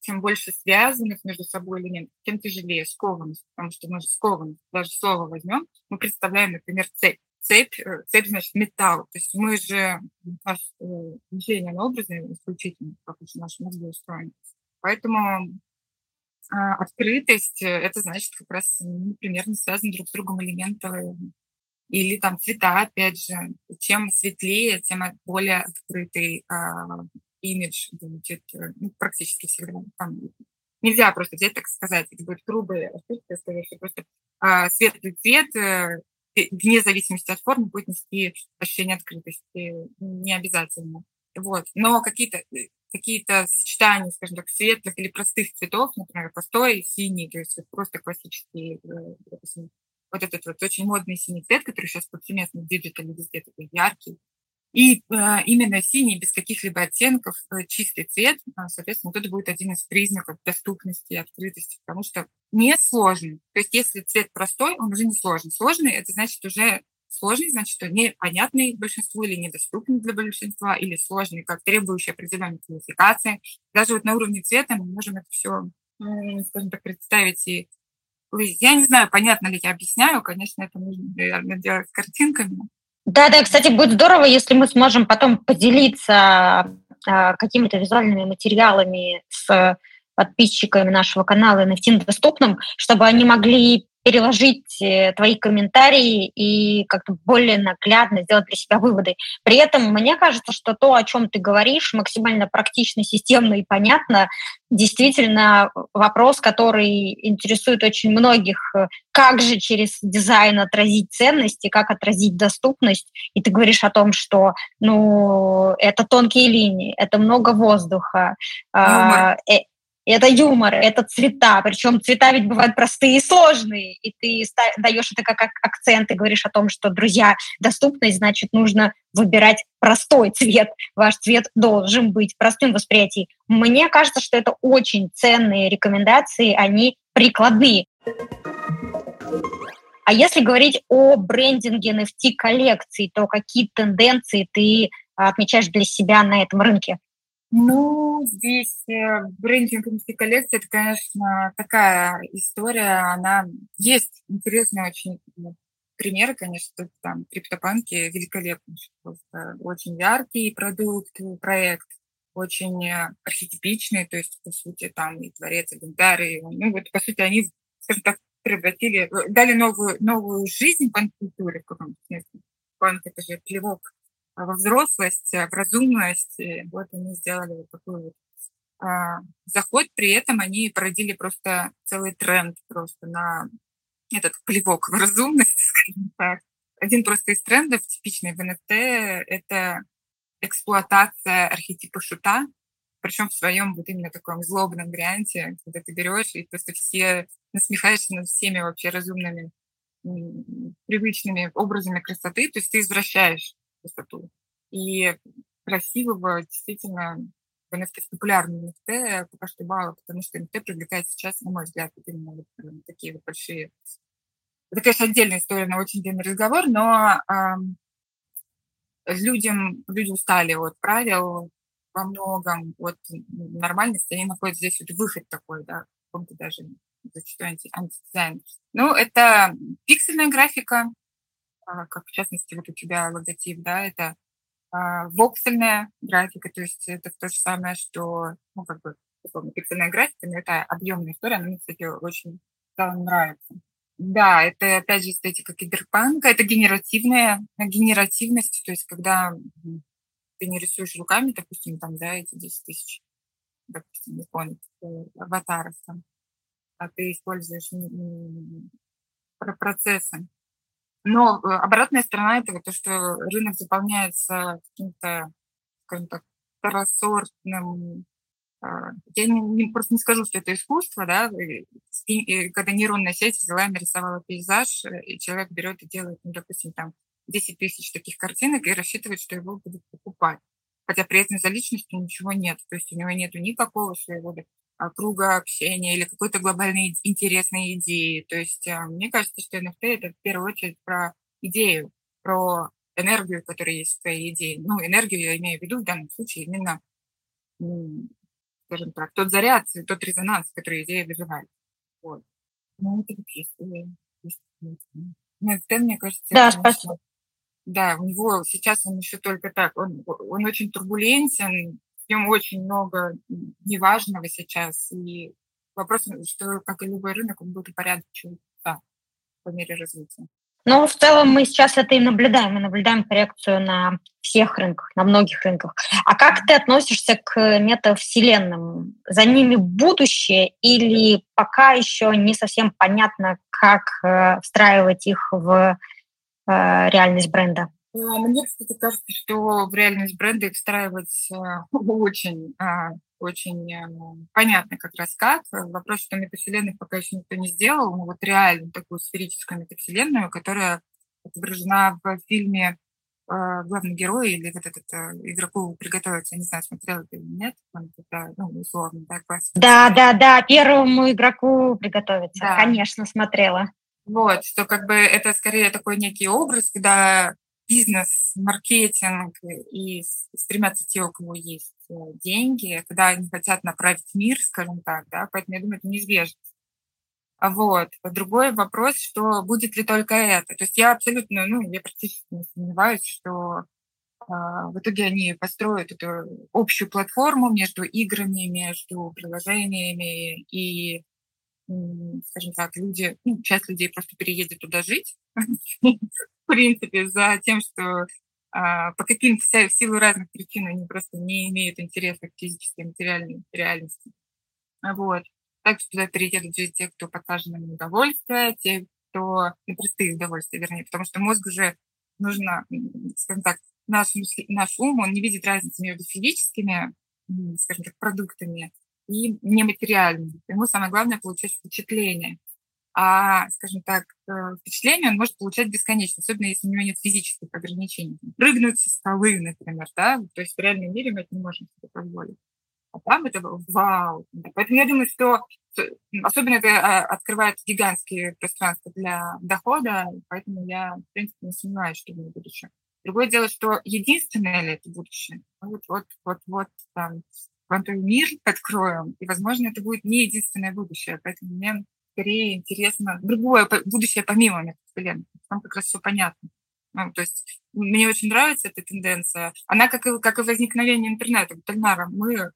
Чем больше связанных между собой элементов, тем тяжелее скованность, потому что мы же скованность, даже слово возьмем, мы представляем, например, цепь. Цепь, э, цепь значит металл. То есть мы же, наше э, мышление на образы исключительно, как уж наш мозг устроен. Поэтому открытость, э, это значит как раз ну, примерно связаны друг с другом элементы или там цвета, опять же. Чем светлее, тем более открытый а, имидж будет э, ну, практически всегда. Там нельзя просто взять, так сказать, это будет грубая ошибка, сказать, просто а, светлый цвет э, вне зависимости от формы будет нести ощущение открытости. Не обязательно. Вот. Но какие-то какие-то сочетания, скажем так, светлых или простых цветов, например, простой синий, то есть просто классический, э, допустим, вот этот вот очень модный синий цвет, который сейчас повсеместно в digital е везде такой яркий. И э, именно синий, без каких-либо оттенков, э, чистый цвет, э, соответственно, вот это будет один из признаков доступности и открытости, потому что не сложный. То есть если цвет простой, он уже не сложный. Сложный – это значит уже Сложный, значит, что непонятный большинству или недоступный для большинства, или сложный, как требующий определенной квалификации. Даже вот на уровне цвета мы можем это все, скажем так, представить и я не знаю, понятно ли я объясняю, конечно, это нужно, наверное, делать с картинками. Да, да, кстати, будет здорово, если мы сможем потом поделиться а, какими-то визуальными материалами с подписчиками нашего канала NFT доступным, чтобы они могли переложить э, твои комментарии и как-то более наглядно сделать для себя выводы. При этом мне кажется, что то, о чем ты говоришь, максимально практично, системно и понятно, действительно вопрос, который интересует очень многих. Как же через дизайн отразить ценности, как отразить доступность? И ты говоришь о том, что ну, это тонкие линии, это много воздуха, а, э, это юмор, это цвета, причем цвета ведь бывают простые и сложные, и ты даешь это как акцент и говоришь о том, что, друзья, доступность, значит, нужно выбирать простой цвет. Ваш цвет должен быть простым в восприятии. Мне кажется, что это очень ценные рекомендации, они прикладные. А если говорить о брендинге NFT-коллекций, то какие тенденции ты отмечаешь для себя на этом рынке? Ну, здесь э, брендинг коллекции, это, конечно, такая история, она есть интересные очень примеры, конечно, там криптопанки великолепный, просто очень яркий продукт, проект, очень э, архетипичный, то есть, по сути, там и творец, и гендарь, ну, вот, по сути, они, скажем так, превратили, э, дали новую, новую жизнь панк-культуре в каком-то смысле. Панк — это же плевок во взрослость, в разумность. Вот они сделали вот такой вот а, заход. При этом они породили просто целый тренд просто на этот плевок в разумность, скажем так. Один просто из трендов, типичный в NFT, это эксплуатация архетипа шута, причем в своем вот именно таком злобном варианте, когда ты берешь и просто все насмехаешься над всеми вообще разумными привычными образами красоты, то есть ты извращаешь красоту. И красивого действительно в NFT, популярный NFT пока что мало, потому что NFT привлекает сейчас, на мой взгляд, именно вот такие вот большие... Это, конечно, отдельная история на очень длинный разговор, но эм, людям, люди устали от правил во многом, от нормальности, они находят здесь вот выход такой, да, каком-то даже зачастую анти, антидизайн. Ну, это пиксельная графика, как в частности вот у тебя логотип, да, это а, воксельная графика, то есть это то же самое, что, ну, как бы, условно, пиксельная графика, но это объемная история, она мне, кстати, очень стала нравится. Да, это, опять же, эстетика киберпанка, это генеративная, генеративность, то есть когда ты не рисуешь руками, допустим, там, да, эти 10 тысяч, допустим, не помню, аватаров там, а ты используешь процессы, но э, обратная сторона этого, то, что рынок заполняется каким-то, скажем так, второсортным а, я не, не, просто не скажу, что это искусство, да, и, и, когда нейронная сеть взяла и нарисовала пейзаж, э, и человек берет и делает, ну, допустим, там 10 тысяч таких картинок и рассчитывает, что его будут покупать. Хотя при этом за личностью ничего нет. То есть у него нету никакого своего круга общения или какой-то глобальной интересной идеи. То есть а, мне кажется, что NFT — это в первую очередь про идею, про энергию, которая есть в твоей идее. Ну, энергию я имею в виду в данном случае именно, скажем так, тот заряд, тот резонанс, который идея вызывает. Вот. Ну, это вот есть. NFT, мне кажется, да, спасибо. Да, у него сейчас он еще только так, он, он очень турбулентен, в нем очень много неважного сейчас. И вопрос, что, как и любой рынок, он будет упорядочиваться да, по мере развития. Ну, в целом мы сейчас это и наблюдаем. Мы наблюдаем коррекцию на всех рынках, на многих рынках. А как ты относишься к метавселенным? За ними будущее или пока еще не совсем понятно, как э, встраивать их в э, реальность бренда? А, мне, кстати, кажется, что в реальность бренда их встраивать а, очень, а, очень понятно как раз как. Вопрос, что метавселенных пока еще никто не сделал, но вот реально такую сферическую метавселенную, которая отображена в фильме главный герой или вот этот игроку приготовиться, я не знаю, смотрел это или нет, он это, ну, условно, да, классика. Да, да, да, первому игроку приготовиться, да. конечно, смотрела. Вот, что как бы это скорее такой некий образ, когда бизнес, маркетинг и стремятся те, у кого есть э, деньги, когда они хотят направить мир, скажем так, да, поэтому я думаю, это неизбежно. Вот. Другой вопрос, что будет ли только это. То есть я абсолютно, ну, я практически не сомневаюсь, что а, в итоге они построят эту общую платформу между играми, между приложениями и скажем так, люди, ну, часть людей просто переедет туда жить, в принципе, за тем, что а, по каким-то в силу разных причин они просто не имеют интереса к физической материальной реальности. Вот. Также туда переедут жить те, кто подсажен на удовольствие, те, кто на простые удовольствия, вернее, потому что мозг уже нужно, скажем так, наш, наш ум, он не видит разницы между физическими, скажем так, продуктами и нематериальными. Ему самое главное получать впечатление. А, скажем так, э, впечатление он может получать бесконечно, особенно если у него нет физических ограничений. Прыгнуть со скалы, например, да, то есть в реальном мире мы это не можем себе позволить. А там это вау. Поэтому я думаю, что особенно это а, открывает гигантские пространства для дохода, поэтому я, в принципе, не сомневаюсь, что будет будущее. Другое дело, что единственное ли это будущее? Вот, вот, вот, вот там квантовый мир откроем, и, возможно, это будет не единственное будущее. Поэтому мне скорее интересно другое будущее помимо метавселенной. Там как раз все понятно. Ну, то есть мне очень нравится эта тенденция. Она как и, как и возникновение интернета. Тальнара, мы э,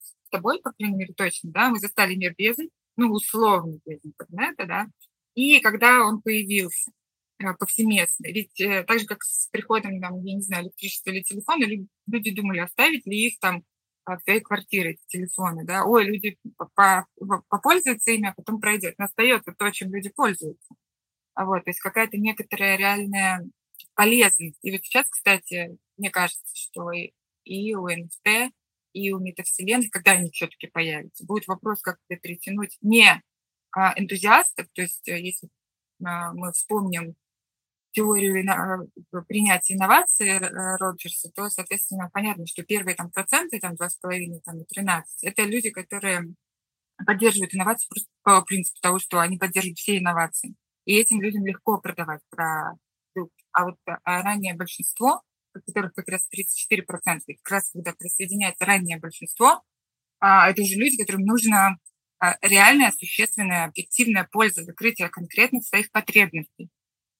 с тобой, по крайней мере, точно, да, мы застали мир без, ну, условно, без интернета, да, и когда он появился э, повсеместно. Ведь э, так же, как с приходом, там, я не знаю, электричества или телефона, люди думали, оставить ли их там в своей квартире эти телефоны, да, ой, люди попользуются ими, а потом пройдет. Но остается то, чем люди пользуются. А вот, то есть какая-то некоторая реальная полезность. И вот сейчас, кстати, мне кажется, что и у НФТ, и у метавселенных, когда они все-таки появятся, будет вопрос, как это перетянуть не а, энтузиастов, то есть э, если а, мы вспомним теорию э, принятия инноваций э, Роджерса, то, соответственно, понятно, что первые там проценты, там 2,5, там и 13, это люди, которые поддерживают инновации по принципу того, что они поддерживают все инновации. И этим людям легко продавать продукт. А вот а раннее большинство, которых как раз 34%, как раз когда присоединяется раннее большинство, а, это уже люди, которым нужна реальная, существенная, объективная польза закрытия конкретных своих потребностей.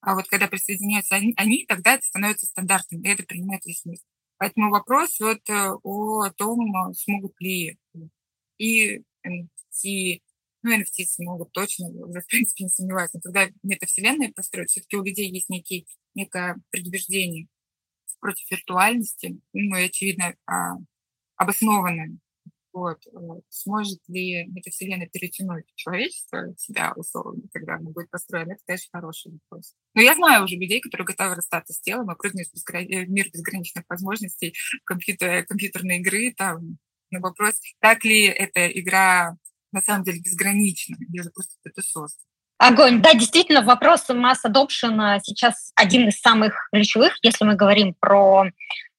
А вот когда присоединяются они, они тогда это становится стандартным, и это принимает весь мир. Поэтому вопрос вот э, о том, смогут ли и NFT, ну, NFT смогут точно, уже, в принципе, не сомневаюсь, но когда метавселенная построят, все-таки у людей есть некий, некое предубеждение против виртуальности, ну, и, очевидно, а, обоснованное. Вот. Э, сможет ли эта вселенная перетянуть человечество себя условно, когда она будет построена, это, конечно, хороший вопрос. Но я знаю уже людей, которые готовы расстаться с телом и прыгнуть в, безгра... Э, в мир безграничных возможностей компьютер... компьютерной игры. Там, на вопрос, так ли эта игра на самом деле безгранична, или же просто это создано. Огонь. Да, действительно, вопрос масс adoption сейчас один из самых ключевых, если мы говорим про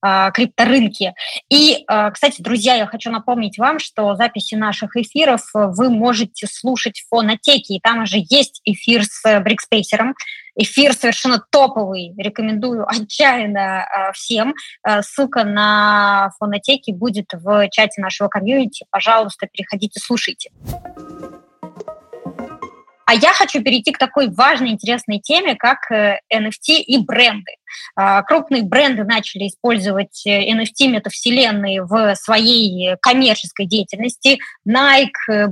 э, крипторынки. И, э, кстати, друзья, я хочу напомнить вам, что записи наших эфиров вы можете слушать в фонотеке, и там уже есть эфир с Брикспейсером. Эфир совершенно топовый, рекомендую отчаянно э, всем. Ссылка на фонотеки будет в чате нашего комьюнити. Пожалуйста, переходите, слушайте. А я хочу перейти к такой важной, интересной теме, как NFT э, и бренды. А, крупные бренды начали использовать NFT э, метавселенные в своей коммерческой деятельности. Nike, э,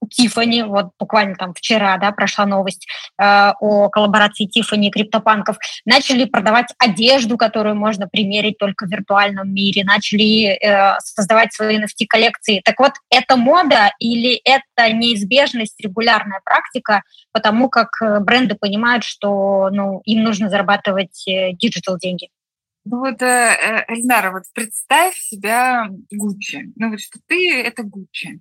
Balenciaga, Тифани, вот буквально там вчера, да, прошла новость э, о коллаборации Тифани и криптопанков, начали продавать одежду, которую можно примерить только в виртуальном мире, начали э, создавать свои NFT-коллекции. Так вот, это мода или это неизбежность, регулярная практика, потому как э, бренды понимают, что ну, им нужно зарабатывать digital э, деньги? Ну вот, э, Эльнара, вот представь себя Гуччи. Ну вот что ты — это Гуччи.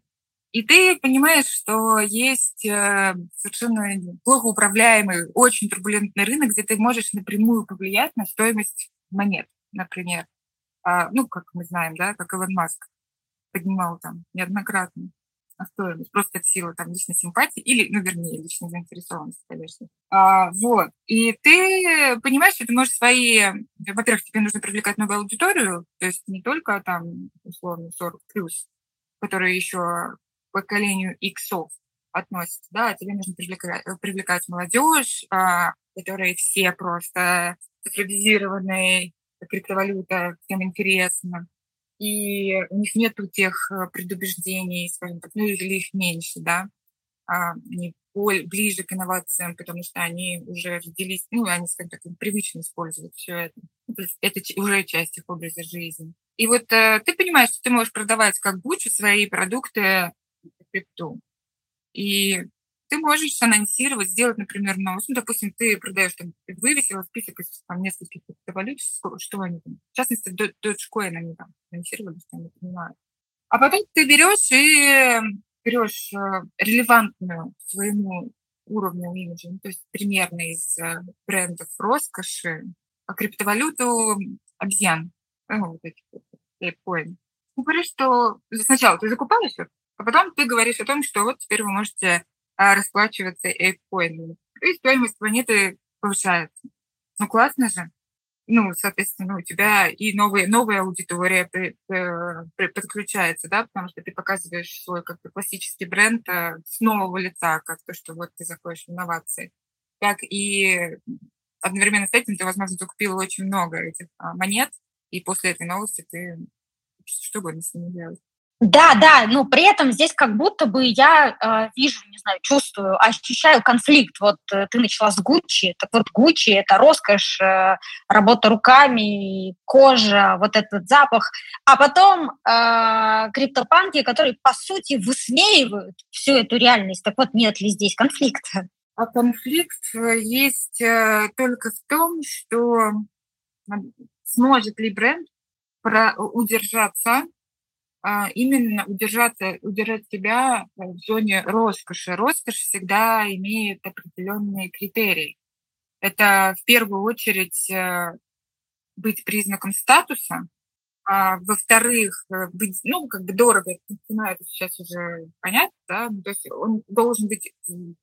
И ты понимаешь, что есть э, совершенно плохо управляемый, очень турбулентный рынок, где ты можешь напрямую повлиять на стоимость монет, например. А, ну, как мы знаем, да, как Илон Маск поднимал там неоднократно стоимость, просто в силу там личной симпатии или, ну, вернее, личной заинтересованности, конечно. А, вот. И ты понимаешь, что ты можешь свои... Во-первых, тебе нужно привлекать новую аудиторию, то есть не только там, условно, 40 плюс, которые еще поколению иксов относится, да, тебе нужно привлекать, э, привлекать молодежь, а, которые все просто цифровизированные, криптовалюта, всем интересно. и у них нету тех э, предубеждений, скажем так, ну или их меньше, да, а, они ближе к инновациям, потому что они уже родились, ну, они, скажем так, привычно используют все это. Ну, это уже часть их образа жизни. И вот э, ты понимаешь, что ты можешь продавать как Гуччи свои продукты крипту. И ты можешь анонсировать, сделать, например, новость. Ну, допустим, ты продаешь, там, вывесила список из там, нескольких криптовалют, что они там, в частности, Dogecoin они там анонсировали, что они понимают. А потом ты берешь и берешь э, релевантную своему уровню имиджа, ну, то есть примерно из э, брендов роскоши, а криптовалюту обезьян, ну, вот эти вот, Ты говоришь, что сначала ты закупаешь их, а потом ты говоришь о том, что вот теперь вы можете а, расплачиваться эйпкоинами. И стоимость планеты повышается. Ну, классно же. Ну, соответственно, у тебя и новые, новая аудитория при, э, при, подключается, да, потому что ты показываешь свой как бы классический бренд э, с нового лица, как то, что вот ты заходишь в инновации. Так и одновременно с этим ты, возможно, закупила очень много этих а, монет, и после этой новости ты что угодно с ними делаешь. Да, да, но при этом здесь как будто бы я э, вижу, не знаю, чувствую, ощущаю конфликт. Вот э, ты начала с Гуччи, так вот Гуччи – это роскошь, э, работа руками, кожа, вот этот запах. А потом э, криптопанки, которые, по сути, высмеивают всю эту реальность. Так вот, нет ли здесь конфликта? А конфликт э, есть э, только в том, что сможет ли бренд удержаться именно удержаться, удержать себя в зоне роскоши. Роскошь всегда имеет определенные критерии. Это в первую очередь э, быть признаком статуса, а во-вторых, э, быть, ну, как бы дорого, цена это сейчас уже понятно, да, ну, то есть он должен быть в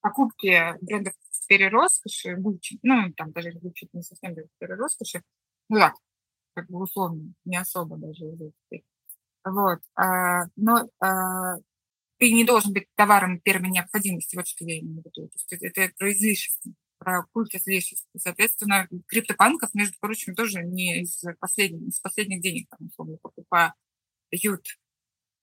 покупке брендов в сфере роскоши, Gucci, ну, там даже Gucci не совсем в сфере роскоши, ну, да, как бы условно, не особо даже вот. А, но а, ты не должен быть товаром первой необходимости, вот что я имею в виду. То есть это, про излишество, про культ излишества. Соответственно, криптопанков, между прочим, тоже не из последних, из последних денег там, условно, покупают.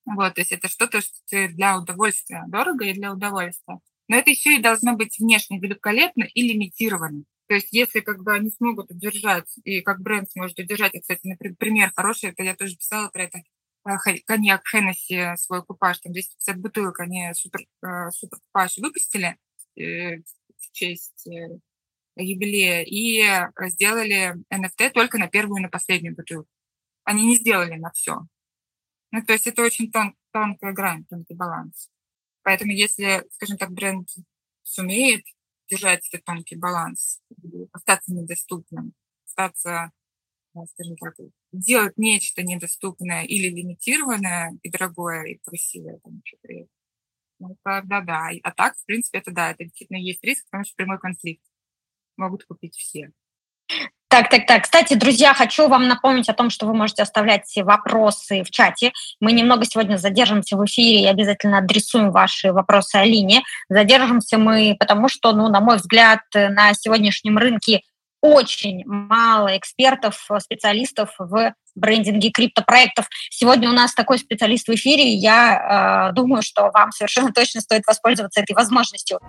Вот, то есть это что-то что для удовольствия, дорого и для удовольствия. Но это еще и должно быть внешне великолепно и лимитировано. То есть если как бы они смогут удержать, и как бренд сможет удержать, и, кстати, например, хороший, это я тоже писала про это, коньяк Хеннесси, свой купаж, там 250 бутылок, они супер, э, супер купаж выпустили э, в честь юбилея и сделали NFT только на первую и на последнюю бутылку. Они не сделали на все. Ну, то есть это очень тон, тонкая грань, тонкий баланс. Поэтому если, скажем так, бренд сумеет держать этот тонкий баланс, остаться недоступным, остаться скажем так, делать нечто недоступное или лимитированное и дорогое, и красивое. Там, это, да, да. А так, в принципе, это да, это действительно есть риск, потому что прямой конфликт могут купить все. Так, так, так. Кстати, друзья, хочу вам напомнить о том, что вы можете оставлять вопросы в чате. Мы немного сегодня задержимся в эфире и обязательно адресуем ваши вопросы Алине. Задержимся мы, потому что, ну, на мой взгляд, на сегодняшнем рынке очень мало экспертов, э, специалистов в брендинге криптопроектов. Сегодня у нас такой специалист в эфире, я э, думаю, что вам совершенно точно стоит воспользоваться этой возможностью.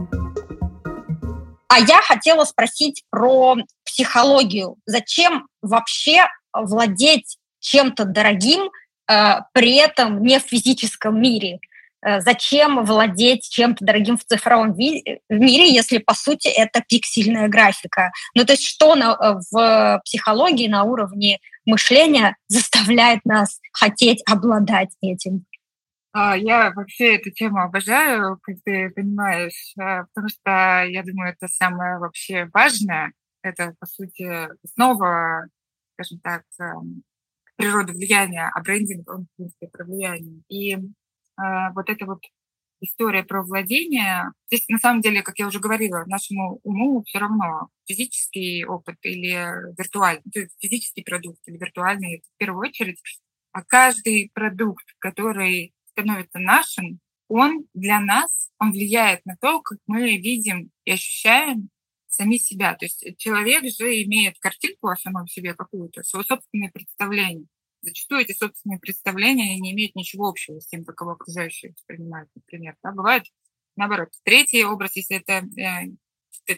А я хотела спросить про психологию. Зачем вообще владеть чем-то дорогим, э, при этом не в физическом мире? Э, зачем владеть чем-то дорогим в цифровом мире, если, по сути, это пиксельная графика? Ну, то есть что на, э, в психологии на уровне мышления заставляет нас хотеть обладать этим? А, я вообще эту тему обожаю, как ты понимаешь, э, потому что я думаю, это самое вообще важное. Это, по сути, снова, скажем так, эм, природа влияния, а брендинг, он, в принципе, про влияние. И вот эта вот история про владение. Здесь, на самом деле, как я уже говорила, нашему уму все равно физический опыт или виртуальный, физический продукт или виртуальный, в первую очередь, а каждый продукт, который становится нашим, он для нас, он влияет на то, как мы видим и ощущаем сами себя. То есть человек же имеет картинку о самом себе какую-то, свое собственное представление. Зачастую эти собственные представления не имеют ничего общего с тем, как его окружающие воспринимают, например. Да? Бывает наоборот. Третий образ, если это э,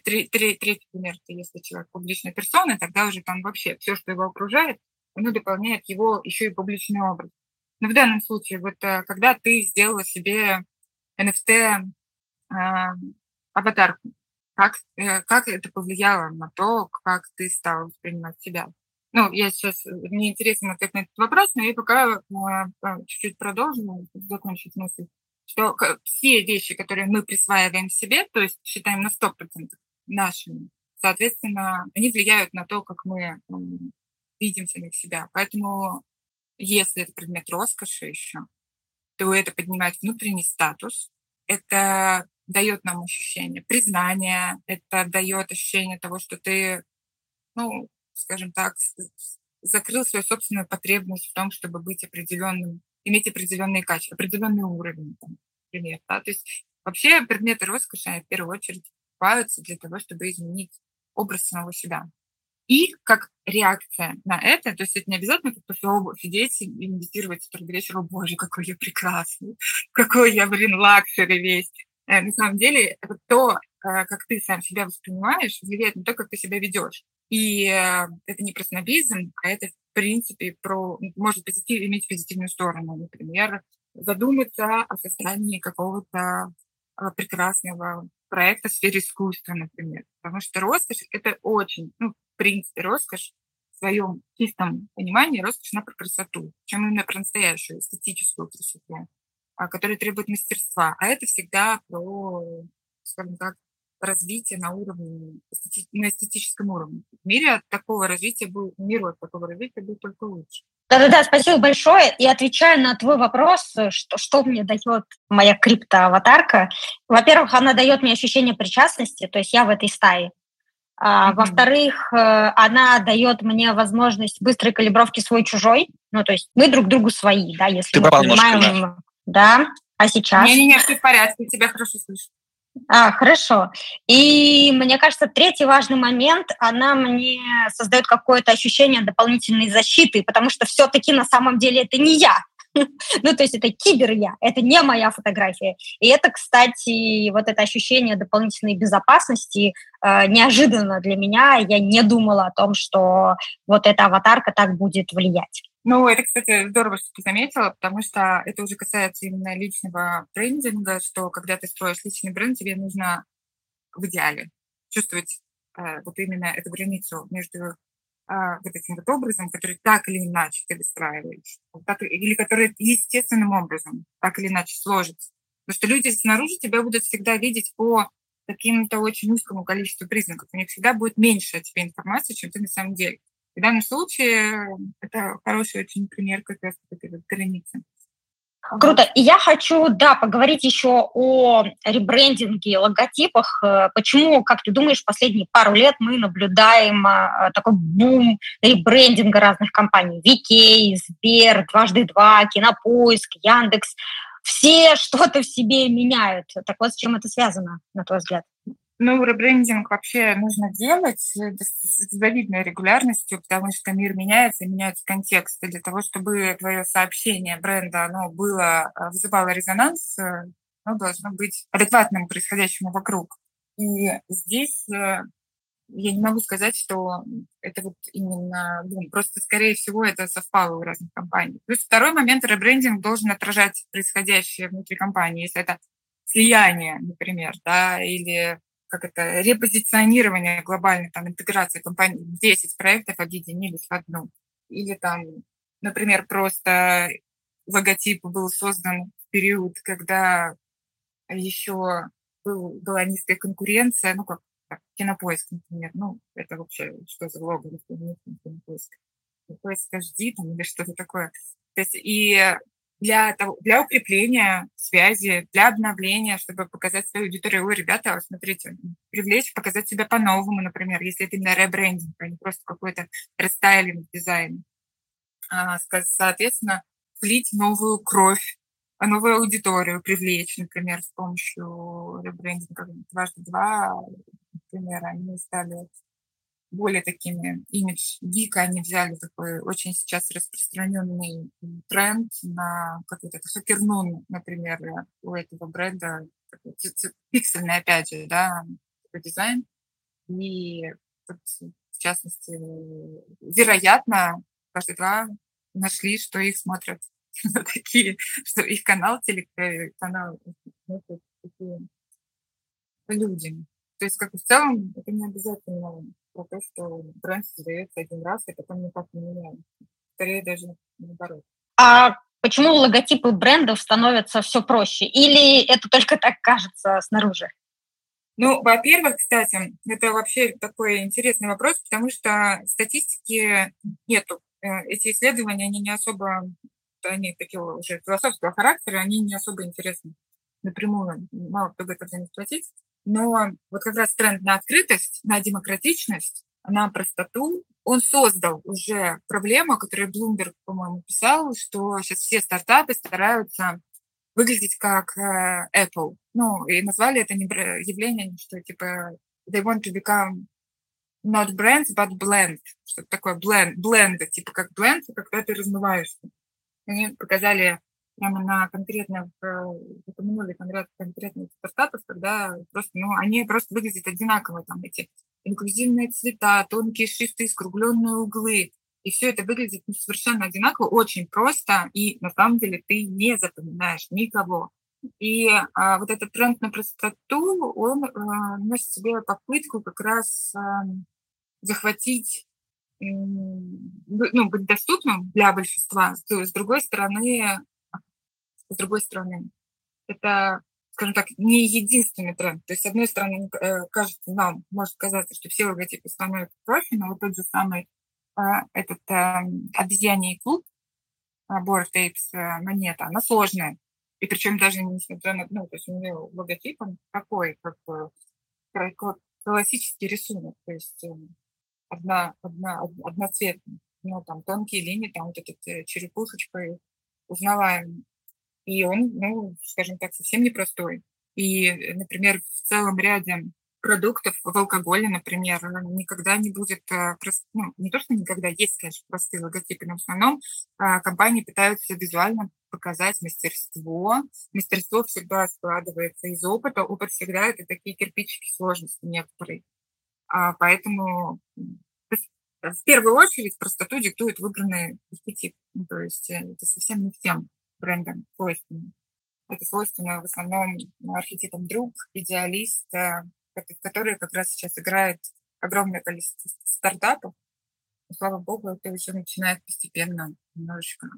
три, три, третий пример, это если человек публичная персона, тогда уже там вообще все, что его окружает, оно дополняет его еще и публичный образ. Но в данном случае, вот э, когда ты сделала себе NFT э, аватарку, как, э, как это повлияло на то, как ты стала воспринимать себя? Ну, я сейчас, мне интересно ответ на этот вопрос, но я пока э, чуть-чуть продолжу, закончить мысль, что все вещи, которые мы присваиваем себе, то есть считаем на 100% нашими, соответственно, они влияют на то, как мы видим самих себя. Поэтому если это предмет роскоши еще, то это поднимает внутренний статус, это дает нам ощущение признания, это дает ощущение того, что ты, ну, скажем так, закрыл свою собственную потребность в том, чтобы быть определенным, иметь определенные качества, определенный уровень, там, например. Да? То есть вообще предметы роскоши в первую очередь покупаются для того, чтобы изменить образ самого себя. И как реакция на это, то есть это не обязательно как после обувь сидеть и медитировать утро до вечера, боже, какой я прекрасный, какой я, блин, luxury весь. Э, на самом деле это то, э, как ты сам себя воспринимаешь, влияет на то, как ты себя ведешь. И э, это не про снобизм, а это, в принципе, про, может позитив, иметь позитивную сторону. Например, задуматься о создании какого-то прекрасного проекта в сфере искусства, например. Потому что роскошь — это очень, ну, в принципе, роскошь в своем чистом понимании, роскошь на про красоту, чем именно про настоящую эстетическую красоту. А, который требует мастерства. А это всегда про, скажем так, развитие на уровне, на эстетическом уровне. В мире от такого развития был, миру от такого развития будет только лучше. Да-да-да, спасибо большое. И отвечая на твой вопрос, что, что мне дает моя криптоаватарка. Во-первых, она дает мне ощущение причастности, то есть я в этой стае. А, mm-hmm. Во-вторых, э, она дает мне возможность быстрой калибровки свой-чужой. Ну, то есть мы друг другу свои, да, если Ты мы понимаем... Ножка, да, а сейчас? Не-не-не, все в порядке, тебя хорошо слышу. А, хорошо. И мне кажется, третий важный момент, она мне создает какое-то ощущение дополнительной защиты, потому что все-таки на самом деле это не я. Ну, то есть это кибер я, это не моя фотография. И это, кстати, вот это ощущение дополнительной безопасности э, неожиданно для меня. Я не думала о том, что вот эта аватарка так будет влиять. Ну, это, кстати, здорово, что ты заметила, потому что это уже касается именно личного брендинга, что когда ты строишь личный бренд, тебе нужно в идеале чувствовать э, вот именно эту границу между э, вот этим вот образом, который так или иначе ты выстраиваешь, так, или который естественным образом так или иначе сложится. Потому что люди снаружи тебя будут всегда видеть по каким-то очень узкому количеству признаков. У них всегда будет меньше о тебе информации, чем ты на самом деле. В данном случае это хороший очень пример как раз этой вот границы. Круто. И я хочу, да, поговорить еще о ребрендинге, логотипах. Э, почему, как ты думаешь, последние пару лет мы наблюдаем э, такой бум ребрендинга разных компаний? VK, Сбер, Дважды Два, Кинопоиск, Яндекс. Все что-то в себе меняют. Так вот, с чем это связано, на твой взгляд? Ну, ребрендинг вообще нужно делать с завидной регулярностью, потому что мир меняется, меняются контексты. Для того, чтобы твое сообщение бренда оно было, э, вызывало резонанс, э, оно должно быть адекватным происходящему вокруг. И здесь э, я не могу сказать, что это вот именно бум. Просто, скорее всего, это совпало у разных компаний. Плюс второй момент, ребрендинг должен отражать происходящее внутри компании. Если это слияние, например, да, или как это, репозиционирование глобальной там, интеграции компаний, 10 проектов объединились в одну. Или там, например, просто логотип был создан в период, когда еще был, была низкая конкуренция, ну, как так, кинопоиск, например, ну, это вообще что за лого, кинопоиск? Кинопоиск HD там, или что-то такое. То есть, и для, того, для укрепления связи, для обновления, чтобы показать свою аудиторию. Ой, ребята, смотрите, привлечь, показать себя по-новому, например, если это именно ребрендинг, а не просто какой-то рестайлинг дизайн. А, соответственно, влить новую кровь, новую аудиторию привлечь, например, с помощью ребрендинга дважды два, например, они стали более такими имидж гика, они взяли такой очень сейчас распространенный тренд на какой-то хакернун, например, у этого бренда, пиксельный, опять же, да, такой дизайн. И в частности, вероятно, каждый два нашли, что их смотрят такие, что их канал, телеканал смотрят такие люди. То есть, как в целом, это не обязательно про то, что бренд создается один раз, и потом никак не меняется. Скорее даже наоборот. А почему логотипы брендов становятся все проще? Или это только так кажется снаружи? Ну, во-первых, кстати, это вообще такой интересный вопрос, потому что статистики нету. Э, эти исследования, они не особо, они такие уже философского характера, они не особо интересны напрямую, мало кто будет за них платить. Но вот как раз тренд на открытость, на демократичность, на простоту, он создал уже проблему, которую Bloomberg, по-моему, писал, что сейчас все стартапы стараются выглядеть как э, Apple. Ну, и назвали это не явление, что типа they want to become not brands, but blend. Что такое blend, blend, типа как blend, когда ты размываешься. Они показали прямо на конкретных, упомянули конкретных стартапов, когда просто, ну, они просто выглядят одинаково, там эти инклюзивные цвета, тонкие шрифты, скругленные углы, и все это выглядит ну, совершенно одинаково, очень просто, и на самом деле ты не запоминаешь никого. И а, вот этот тренд на простоту, он а, носит себе попытку как раз а, захватить, ну, быть доступным для большинства. С другой стороны, с другой стороны, это, скажем так, не единственный тренд. То есть, с одной стороны, э, кажется, нам может казаться, что все логотипы становятся профи, но вот тот же самый а, этот а, обезьяний клуб, Board Apes монета, она сложная. И причем даже несмотря на, ну, то есть у нее логотип, он такой, как классический рисунок, то есть одна, одна, одноцветный, ну, там тонкие линии, там вот эта э, черепушечка узнаваемый. И он, ну, скажем так, совсем непростой. И, например, в целом ряде продуктов в алкоголе, например, никогда не будет, э, ну, не то, что никогда, есть, конечно, простые логотипы, но в основном а, компании пытаются визуально показать мастерство. Мастерство всегда складывается из опыта. Опыт всегда это такие кирпичики сложности некоторые. А, поэтому в первую очередь простоту диктует выбранный архетип. Ну, то есть э, это совсем не всем брендам свойственно. Это свойственно в основном архетипам друг, идеалист, которые как раз сейчас играют огромное количество стартапов. И, слава богу, это уже начинает постепенно немножечко,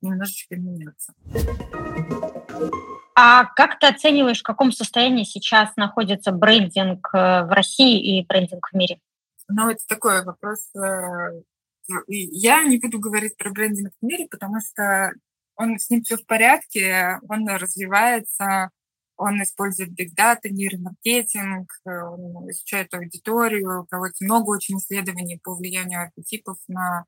немножечко меняться. А как ты оцениваешь, в каком состоянии сейчас находится брендинг э, в России и брендинг в мире? Ну, это такой вопрос. Э, я не буду говорить про брендинг в мире, потому что он с ним все в порядке, он развивается, он использует big data, нейромаркетинг, э, он изучает аудиторию, проводит много очень исследований по влиянию архетипов на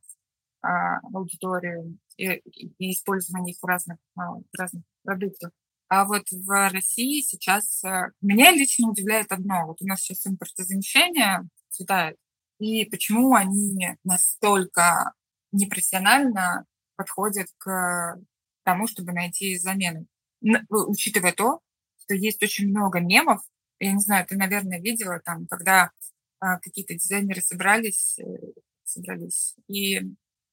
а, аудиторию и, и использование их в разных, а, в разных продуктах. А вот в России сейчас а, меня лично удивляет одно. Вот у нас сейчас импортозамещение цветает, и почему они настолько непрофессионально подходят к тому, чтобы найти замену. Учитывая то, что есть очень много мемов. Я не знаю, ты, наверное, видела там, когда а, какие-то дизайнеры собрались, э, собрались и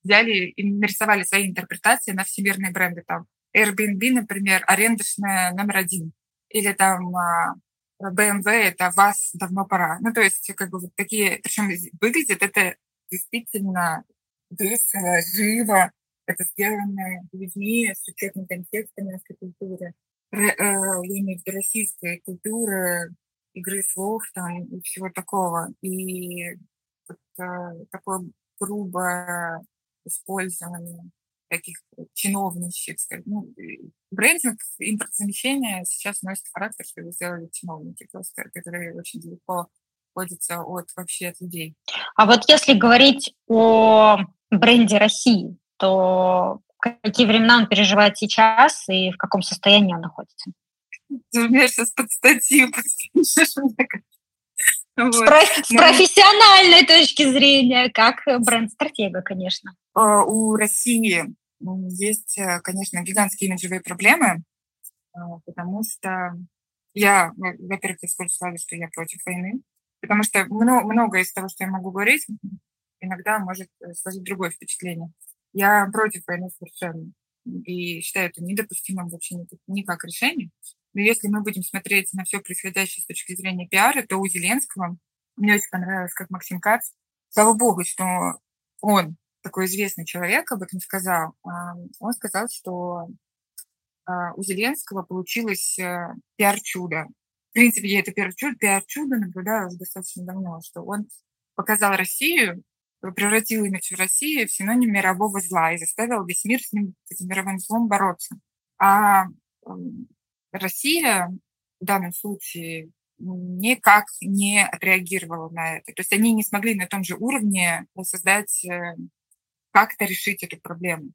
взяли и нарисовали свои интерпретации на всемирные бренды. Там Airbnb, например, арендочная номер один. Или там а, BMW – это вас давно пора. Ну, то есть, как бы вот такие, причем выглядит это действительно весело, живо, это сделано людьми с учетом контекста нашей культуры. Э, я имею в виду российской культуры, игры слов там и всего такого. И вот, э, такое грубое использование таких чиновничьих, ну, брендинг, импортозамещение сейчас носит характер, что его сделали чиновники просто, которые очень далеко находятся от вообще от людей. А вот если говорить о бренде России, то какие времена он переживает сейчас и в каком состоянии он находится? Ты меня сейчас под статью С, про- с профессиональной точки зрения, как бренд-стратега, конечно. А, у России есть, э, конечно, гигантские имиджевые проблемы, а, потому что я, во-первых, использую что я против войны, потому что много, много из того, что я могу говорить, иногда может э, сложить другое впечатление. Я против войны совершенно и считаю это недопустимым вообще никак решение. Но если мы будем смотреть на все происходящее с точки зрения пиара, то у Зеленского мне очень понравилось, как Максим Кац, слава богу, что он, такой известный человек, об этом сказал. А, он сказал, что а, у Зеленского получилось э, пиар-чудо. В принципе, я это пиар-чудо, пиар-чудо наблюдаю уже достаточно давно, что он показал Россию превратил имидж в России в синоним мирового зла и заставил весь мир с ним, с этим мировым злом бороться. А Россия в данном случае никак не отреагировала на это. То есть они не смогли на том же уровне создать, э, как-то решить эту проблему.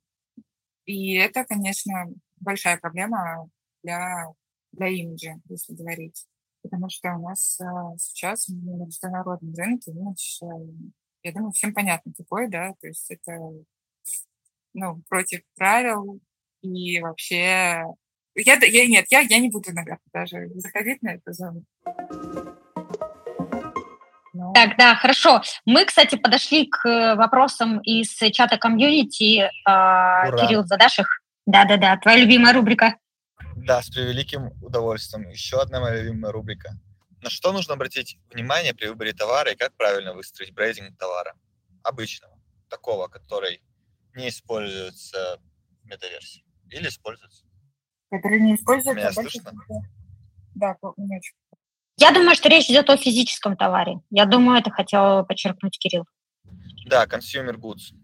И это, конечно, большая проблема для, для имиджа, если говорить. Потому что у нас э, сейчас на международном рынке имидж я думаю, всем понятно какой, да, то есть это, ну, против правил и вообще... Я, я нет, я, я не буду, наверное, даже заходить на эту зону. Но... Так, да, хорошо. Мы, кстати, подошли к э, вопросам из чата комьюнити. А, Кирилл, задашь их? Да-да-да, твоя любимая рубрика. Да, с превеликим удовольствием. Еще одна моя любимая рубрика. На что нужно обратить внимание при выборе товара и как правильно выстроить брендинг товара? Обычного, такого, который не используется в метаверсии. Или используется. Который не используется. Меня слышно? Да, не очень. Я думаю, что речь идет о физическом товаре. Я думаю, это хотел подчеркнуть Кирилл. Да, consumer goods.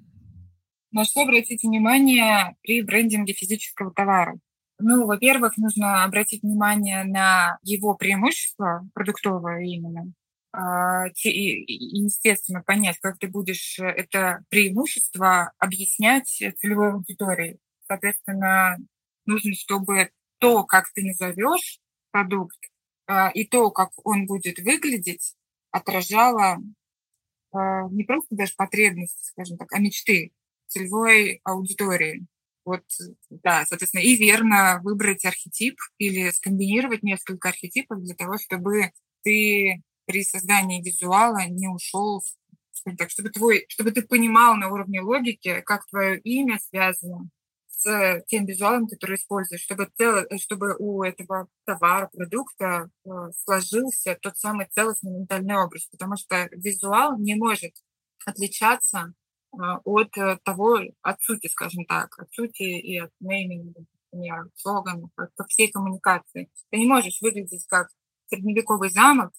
На что обратить внимание при брендинге физического товара? Ну, во-первых, нужно обратить внимание на его преимущества, продуктовое именно, а, и, естественно, понять, как ты будешь это преимущество объяснять целевой аудитории. Соответственно, нужно, чтобы то, как ты назовешь продукт, а, и то, как он будет выглядеть, отражало а, не просто даже потребности, скажем так, а мечты целевой аудитории. Вот, да, соответственно, и верно выбрать архетип или скомбинировать несколько архетипов для того, чтобы ты при создании визуала не ушел, так, чтобы, твой, чтобы ты понимал на уровне логики, как твое имя связано с тем визуалом, который используешь, чтобы, цел, чтобы у этого товара, продукта э, сложился тот самый целостный ментальный образ, потому что визуал не может отличаться от э, того, от сути, скажем так, от сути и от нейминга, например, слогана, по всей коммуникации. Ты не можешь выглядеть как средневековый замок,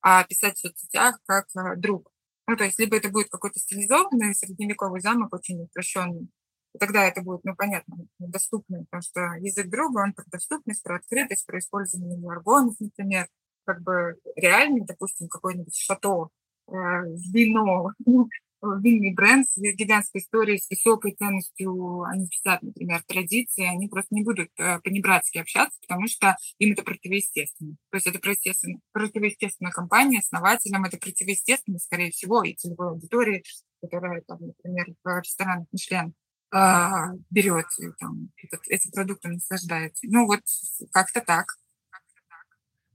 а писать в соцсетях как э, друг. Ну, то есть, либо это будет какой-то стилизованный средневековый замок, очень упрощенный, и тогда это будет, ну, понятно, доступно, потому что язык друга, он про доступность, про открытость, про использование жаргонов, например, как бы реальный, допустим, какой-нибудь шато, э, вино, винный бренд с гигантской историей, с высокой ценностью, они читают, например, традиции, они просто не будут э, по-небратски общаться, потому что им это противоестественно. То есть это противоестественно, противоестественная компания, основателям это противоестественно, скорее всего, и целевой аудитории, которая, там, например, в ресторанах Мишлен а, берет и, там, этот, этим продуктом наслаждается. Ну вот как-то так.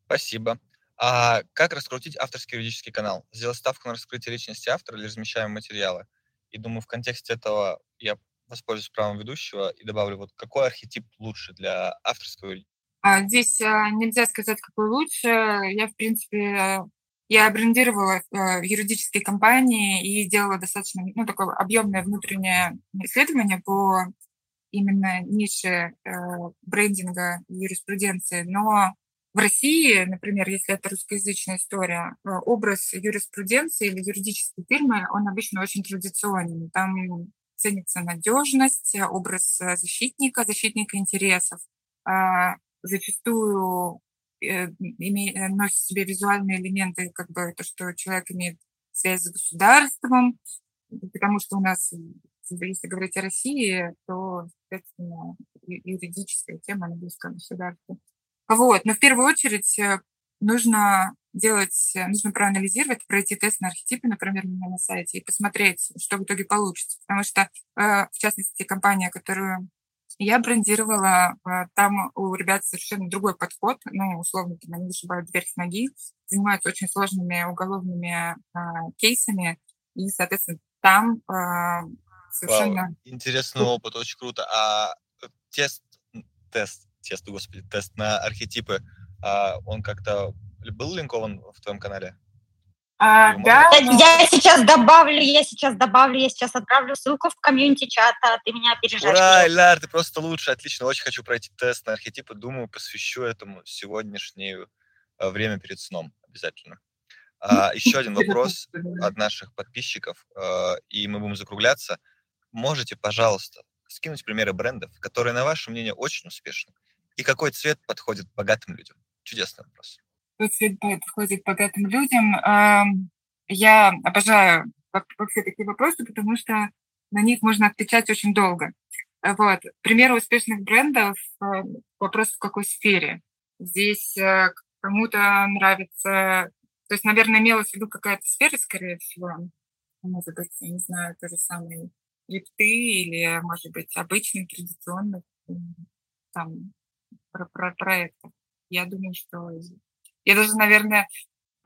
Спасибо. А как раскрутить авторский юридический канал? Сделать ставку на раскрытие личности автора или размещаем материалы? И думаю, в контексте этого я воспользуюсь правом ведущего и добавлю, вот какой архетип лучше для авторского а, Здесь а, нельзя сказать, какой лучше. Я, в принципе, я брендировала а, юридические компании и делала достаточно ну, такое объемное внутреннее исследование по именно нише э, брендинга юриспруденции, но в России, например, если это русскоязычная история, э, образ юриспруденции или юридической фирмы, он обычно очень традиционный. Там ценится надежность, образ э, защитника, защитника интересов. А, зачастую э, носит в себе визуальные элементы, как бы то, что человек имеет связь с государством, потому что у нас, если говорить о России, то, соответственно, юридическая тема на близком государстве. Вот. Но в первую очередь э, нужно делать, нужно проанализировать, пройти тест на архетипы, например, у меня на сайте, и посмотреть, что в итоге получится. Потому что, э, в частности, компания, которую я брендировала, э, там у ребят совершенно другой подход, ну, условно, там, они вышибают дверь с ноги, занимаются очень сложными уголовными э, кейсами, и, соответственно, там э, совершенно... Вау, интересный опыт, очень круто. А тест, тест, тест, господи, тест на архетипы, а он как-то был линкован в твоем канале? А, да, но... Я сейчас добавлю, я сейчас добавлю, я сейчас отправлю ссылку в комьюнити чата, ты меня опережаешь. Ура, Ляр, ты просто лучше, отлично, очень хочу пройти тест на архетипы, думаю, посвящу этому сегодняшнее э, время перед сном обязательно. А, еще один вопрос от наших подписчиков, э, и мы будем закругляться. Можете, пожалуйста, скинуть примеры брендов, которые, на ваше мнение, очень успешны? И какой цвет подходит богатым людям? Чудесный вопрос цвет подходит богатым людям. Я обожаю вообще такие вопросы, потому что на них можно отвечать очень долго. Вот. Примеры успешных брендов – вопрос в какой сфере. Здесь э, кому-то нравится... То есть, наверное, имелась в виду какая-то сфера, скорее всего. Может быть, я не знаю, то же самое лифты или, может быть, обычный, традиционный там, про, про проекты. Я думаю, что я даже, наверное,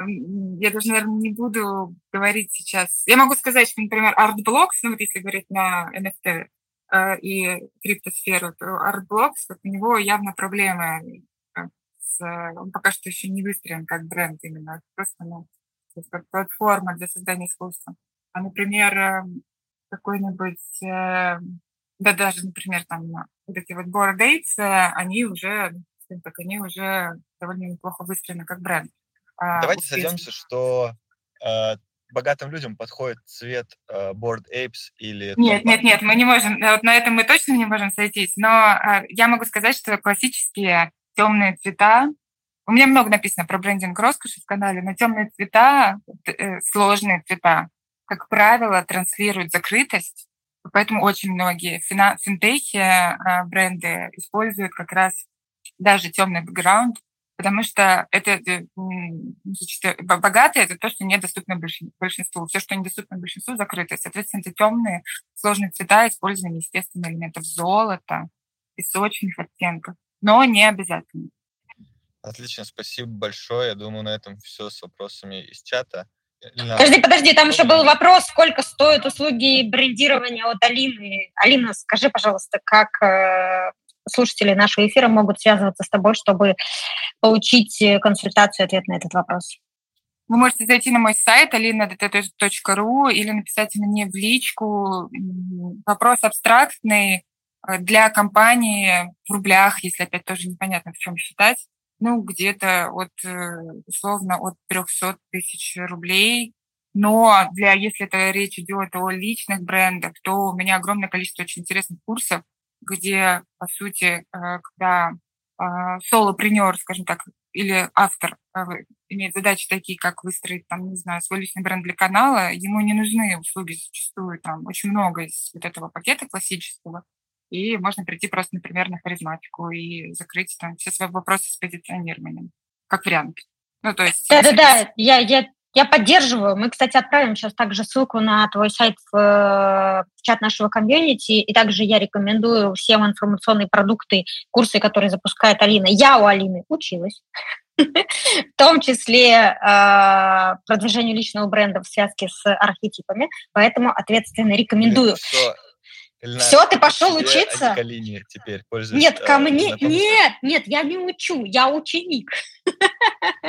я даже, наверное, не буду говорить сейчас. Я могу сказать, что, например, ArtBlocks, ну вот если говорить на NFT э, и криптосферу, то ArtBlocks, вот у него явно проблемы. Э, с, он пока что еще не выстроен как бренд именно, просто ну, как платформа для создания искусства. А, например, э, какой-нибудь, э, да даже, например, там вот эти вот Bored Apes, э, они уже скажем так, они уже довольно неплохо выстроены как бренд. А, Давайте успешно. сойдемся, что э, богатым людям подходит цвет э, Board Apes или... Нет, нет, нет, мы не можем, э, вот на этом мы точно не можем сойтись, но э, я могу сказать, что классические темные цвета, у меня много написано про брендинг роскоши в канале, но темные цвета, э, сложные цвета, как правило, транслируют закрытость, поэтому очень многие финтехи, э, бренды используют как раз даже темный бэкграунд, потому что это э, значит, богатое это то, что недоступно большинству. Все, что недоступно большинству, закрыто. Соответственно, это темные, сложные цвета, использование естественных элементов золота, песочных оттенков, но не обязательно. Отлично, спасибо большое. Я думаю, на этом все с вопросами из чата. Подожди, подожди, там еще был вопрос, сколько стоят услуги брендирования от Алины. Алина, скажи, пожалуйста, как э, слушатели нашего эфира могут связываться с тобой, чтобы получить э, консультацию и ответ на этот вопрос? Вы можете зайти на мой сайт alina.dt.ru или написать мне в личку. Вопрос абстрактный э, для компании в рублях, если опять тоже непонятно, в чем считать. Ну, где-то от, э, условно, от 300 тысяч рублей. Но для, если это речь идет о личных брендах, то у меня огромное количество очень интересных курсов, где, по сути, э, когда а, солопренер, скажем так, или автор а, имеет задачи такие, как выстроить, там, не знаю, свой личный бренд для канала, ему не нужны услуги зачастую, там, очень много из вот этого пакета классического, и можно прийти просто, например, на харизматику и закрыть там все свои вопросы с позиционированием, как вариант. Ну, то есть... Да-да-да, я, я я поддерживаю. Мы, кстати, отправим сейчас также ссылку на твой сайт в, э, в чат нашего комьюнити. И также я рекомендую всем информационные продукты, курсы, которые запускает Алина. Я у Алины училась. В том числе э, продвижению личного бренда в связке с архетипами. Поэтому ответственно рекомендую. Все, ты пошел учиться? К Алине теперь Нет, ко э, мне. Нет, нет, я не учу, я ученик.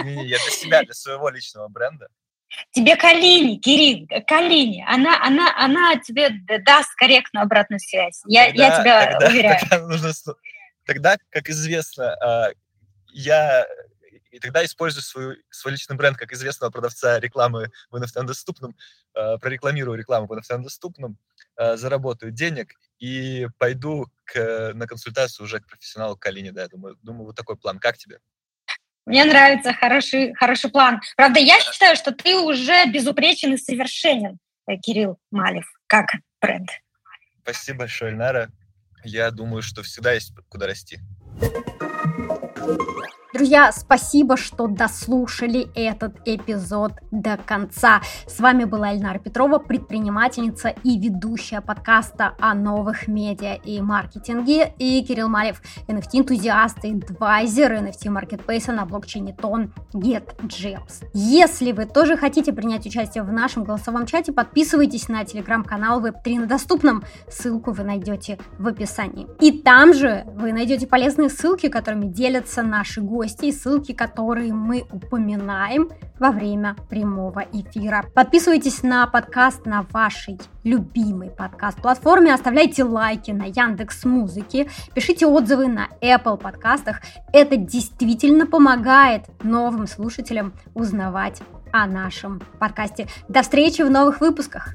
Не, я для себя, для своего личного бренда. Тебе Калини, Кирилл, Калини, она, она, она тебе даст корректную обратную связь. Я, тогда, я тебя тогда, уверяю. Тогда, нужно, тогда, как известно, а, я и тогда использую свой, свой личный бренд как известного продавца рекламы в NFT доступном, а, прорекламирую рекламу в NFT доступном, а, заработаю денег и пойду к, на консультацию уже к профессионалу Калине, да, думаю, думаю, вот такой план. Как тебе? Мне нравится хороший, хороший план. Правда, я считаю, что ты уже безупречен и совершенен, э, Кирилл Малев, как бренд. Спасибо большое, Эльнара. Я думаю, что всегда есть куда расти. Друзья, спасибо, что дослушали этот эпизод до конца. С вами была Эльнара Петрова, предпринимательница и ведущая подкаста о новых медиа и маркетинге, и Кирилл Малев, NFT-энтузиаст и адвайзер NFT-маркетплейса на блокчейне Тон GetJabs. Если вы тоже хотите принять участие в нашем голосовом чате, подписывайтесь на телеграм-канал Web3 на доступном. Ссылку вы найдете в описании. И там же вы найдете полезные ссылки, которыми делятся наши гости гости и ссылки, которые мы упоминаем во время прямого эфира. Подписывайтесь на подкаст на вашей любимой подкаст-платформе, оставляйте лайки на Яндекс Музыке, пишите отзывы на Apple подкастах. Это действительно помогает новым слушателям узнавать о нашем подкасте. До встречи в новых выпусках!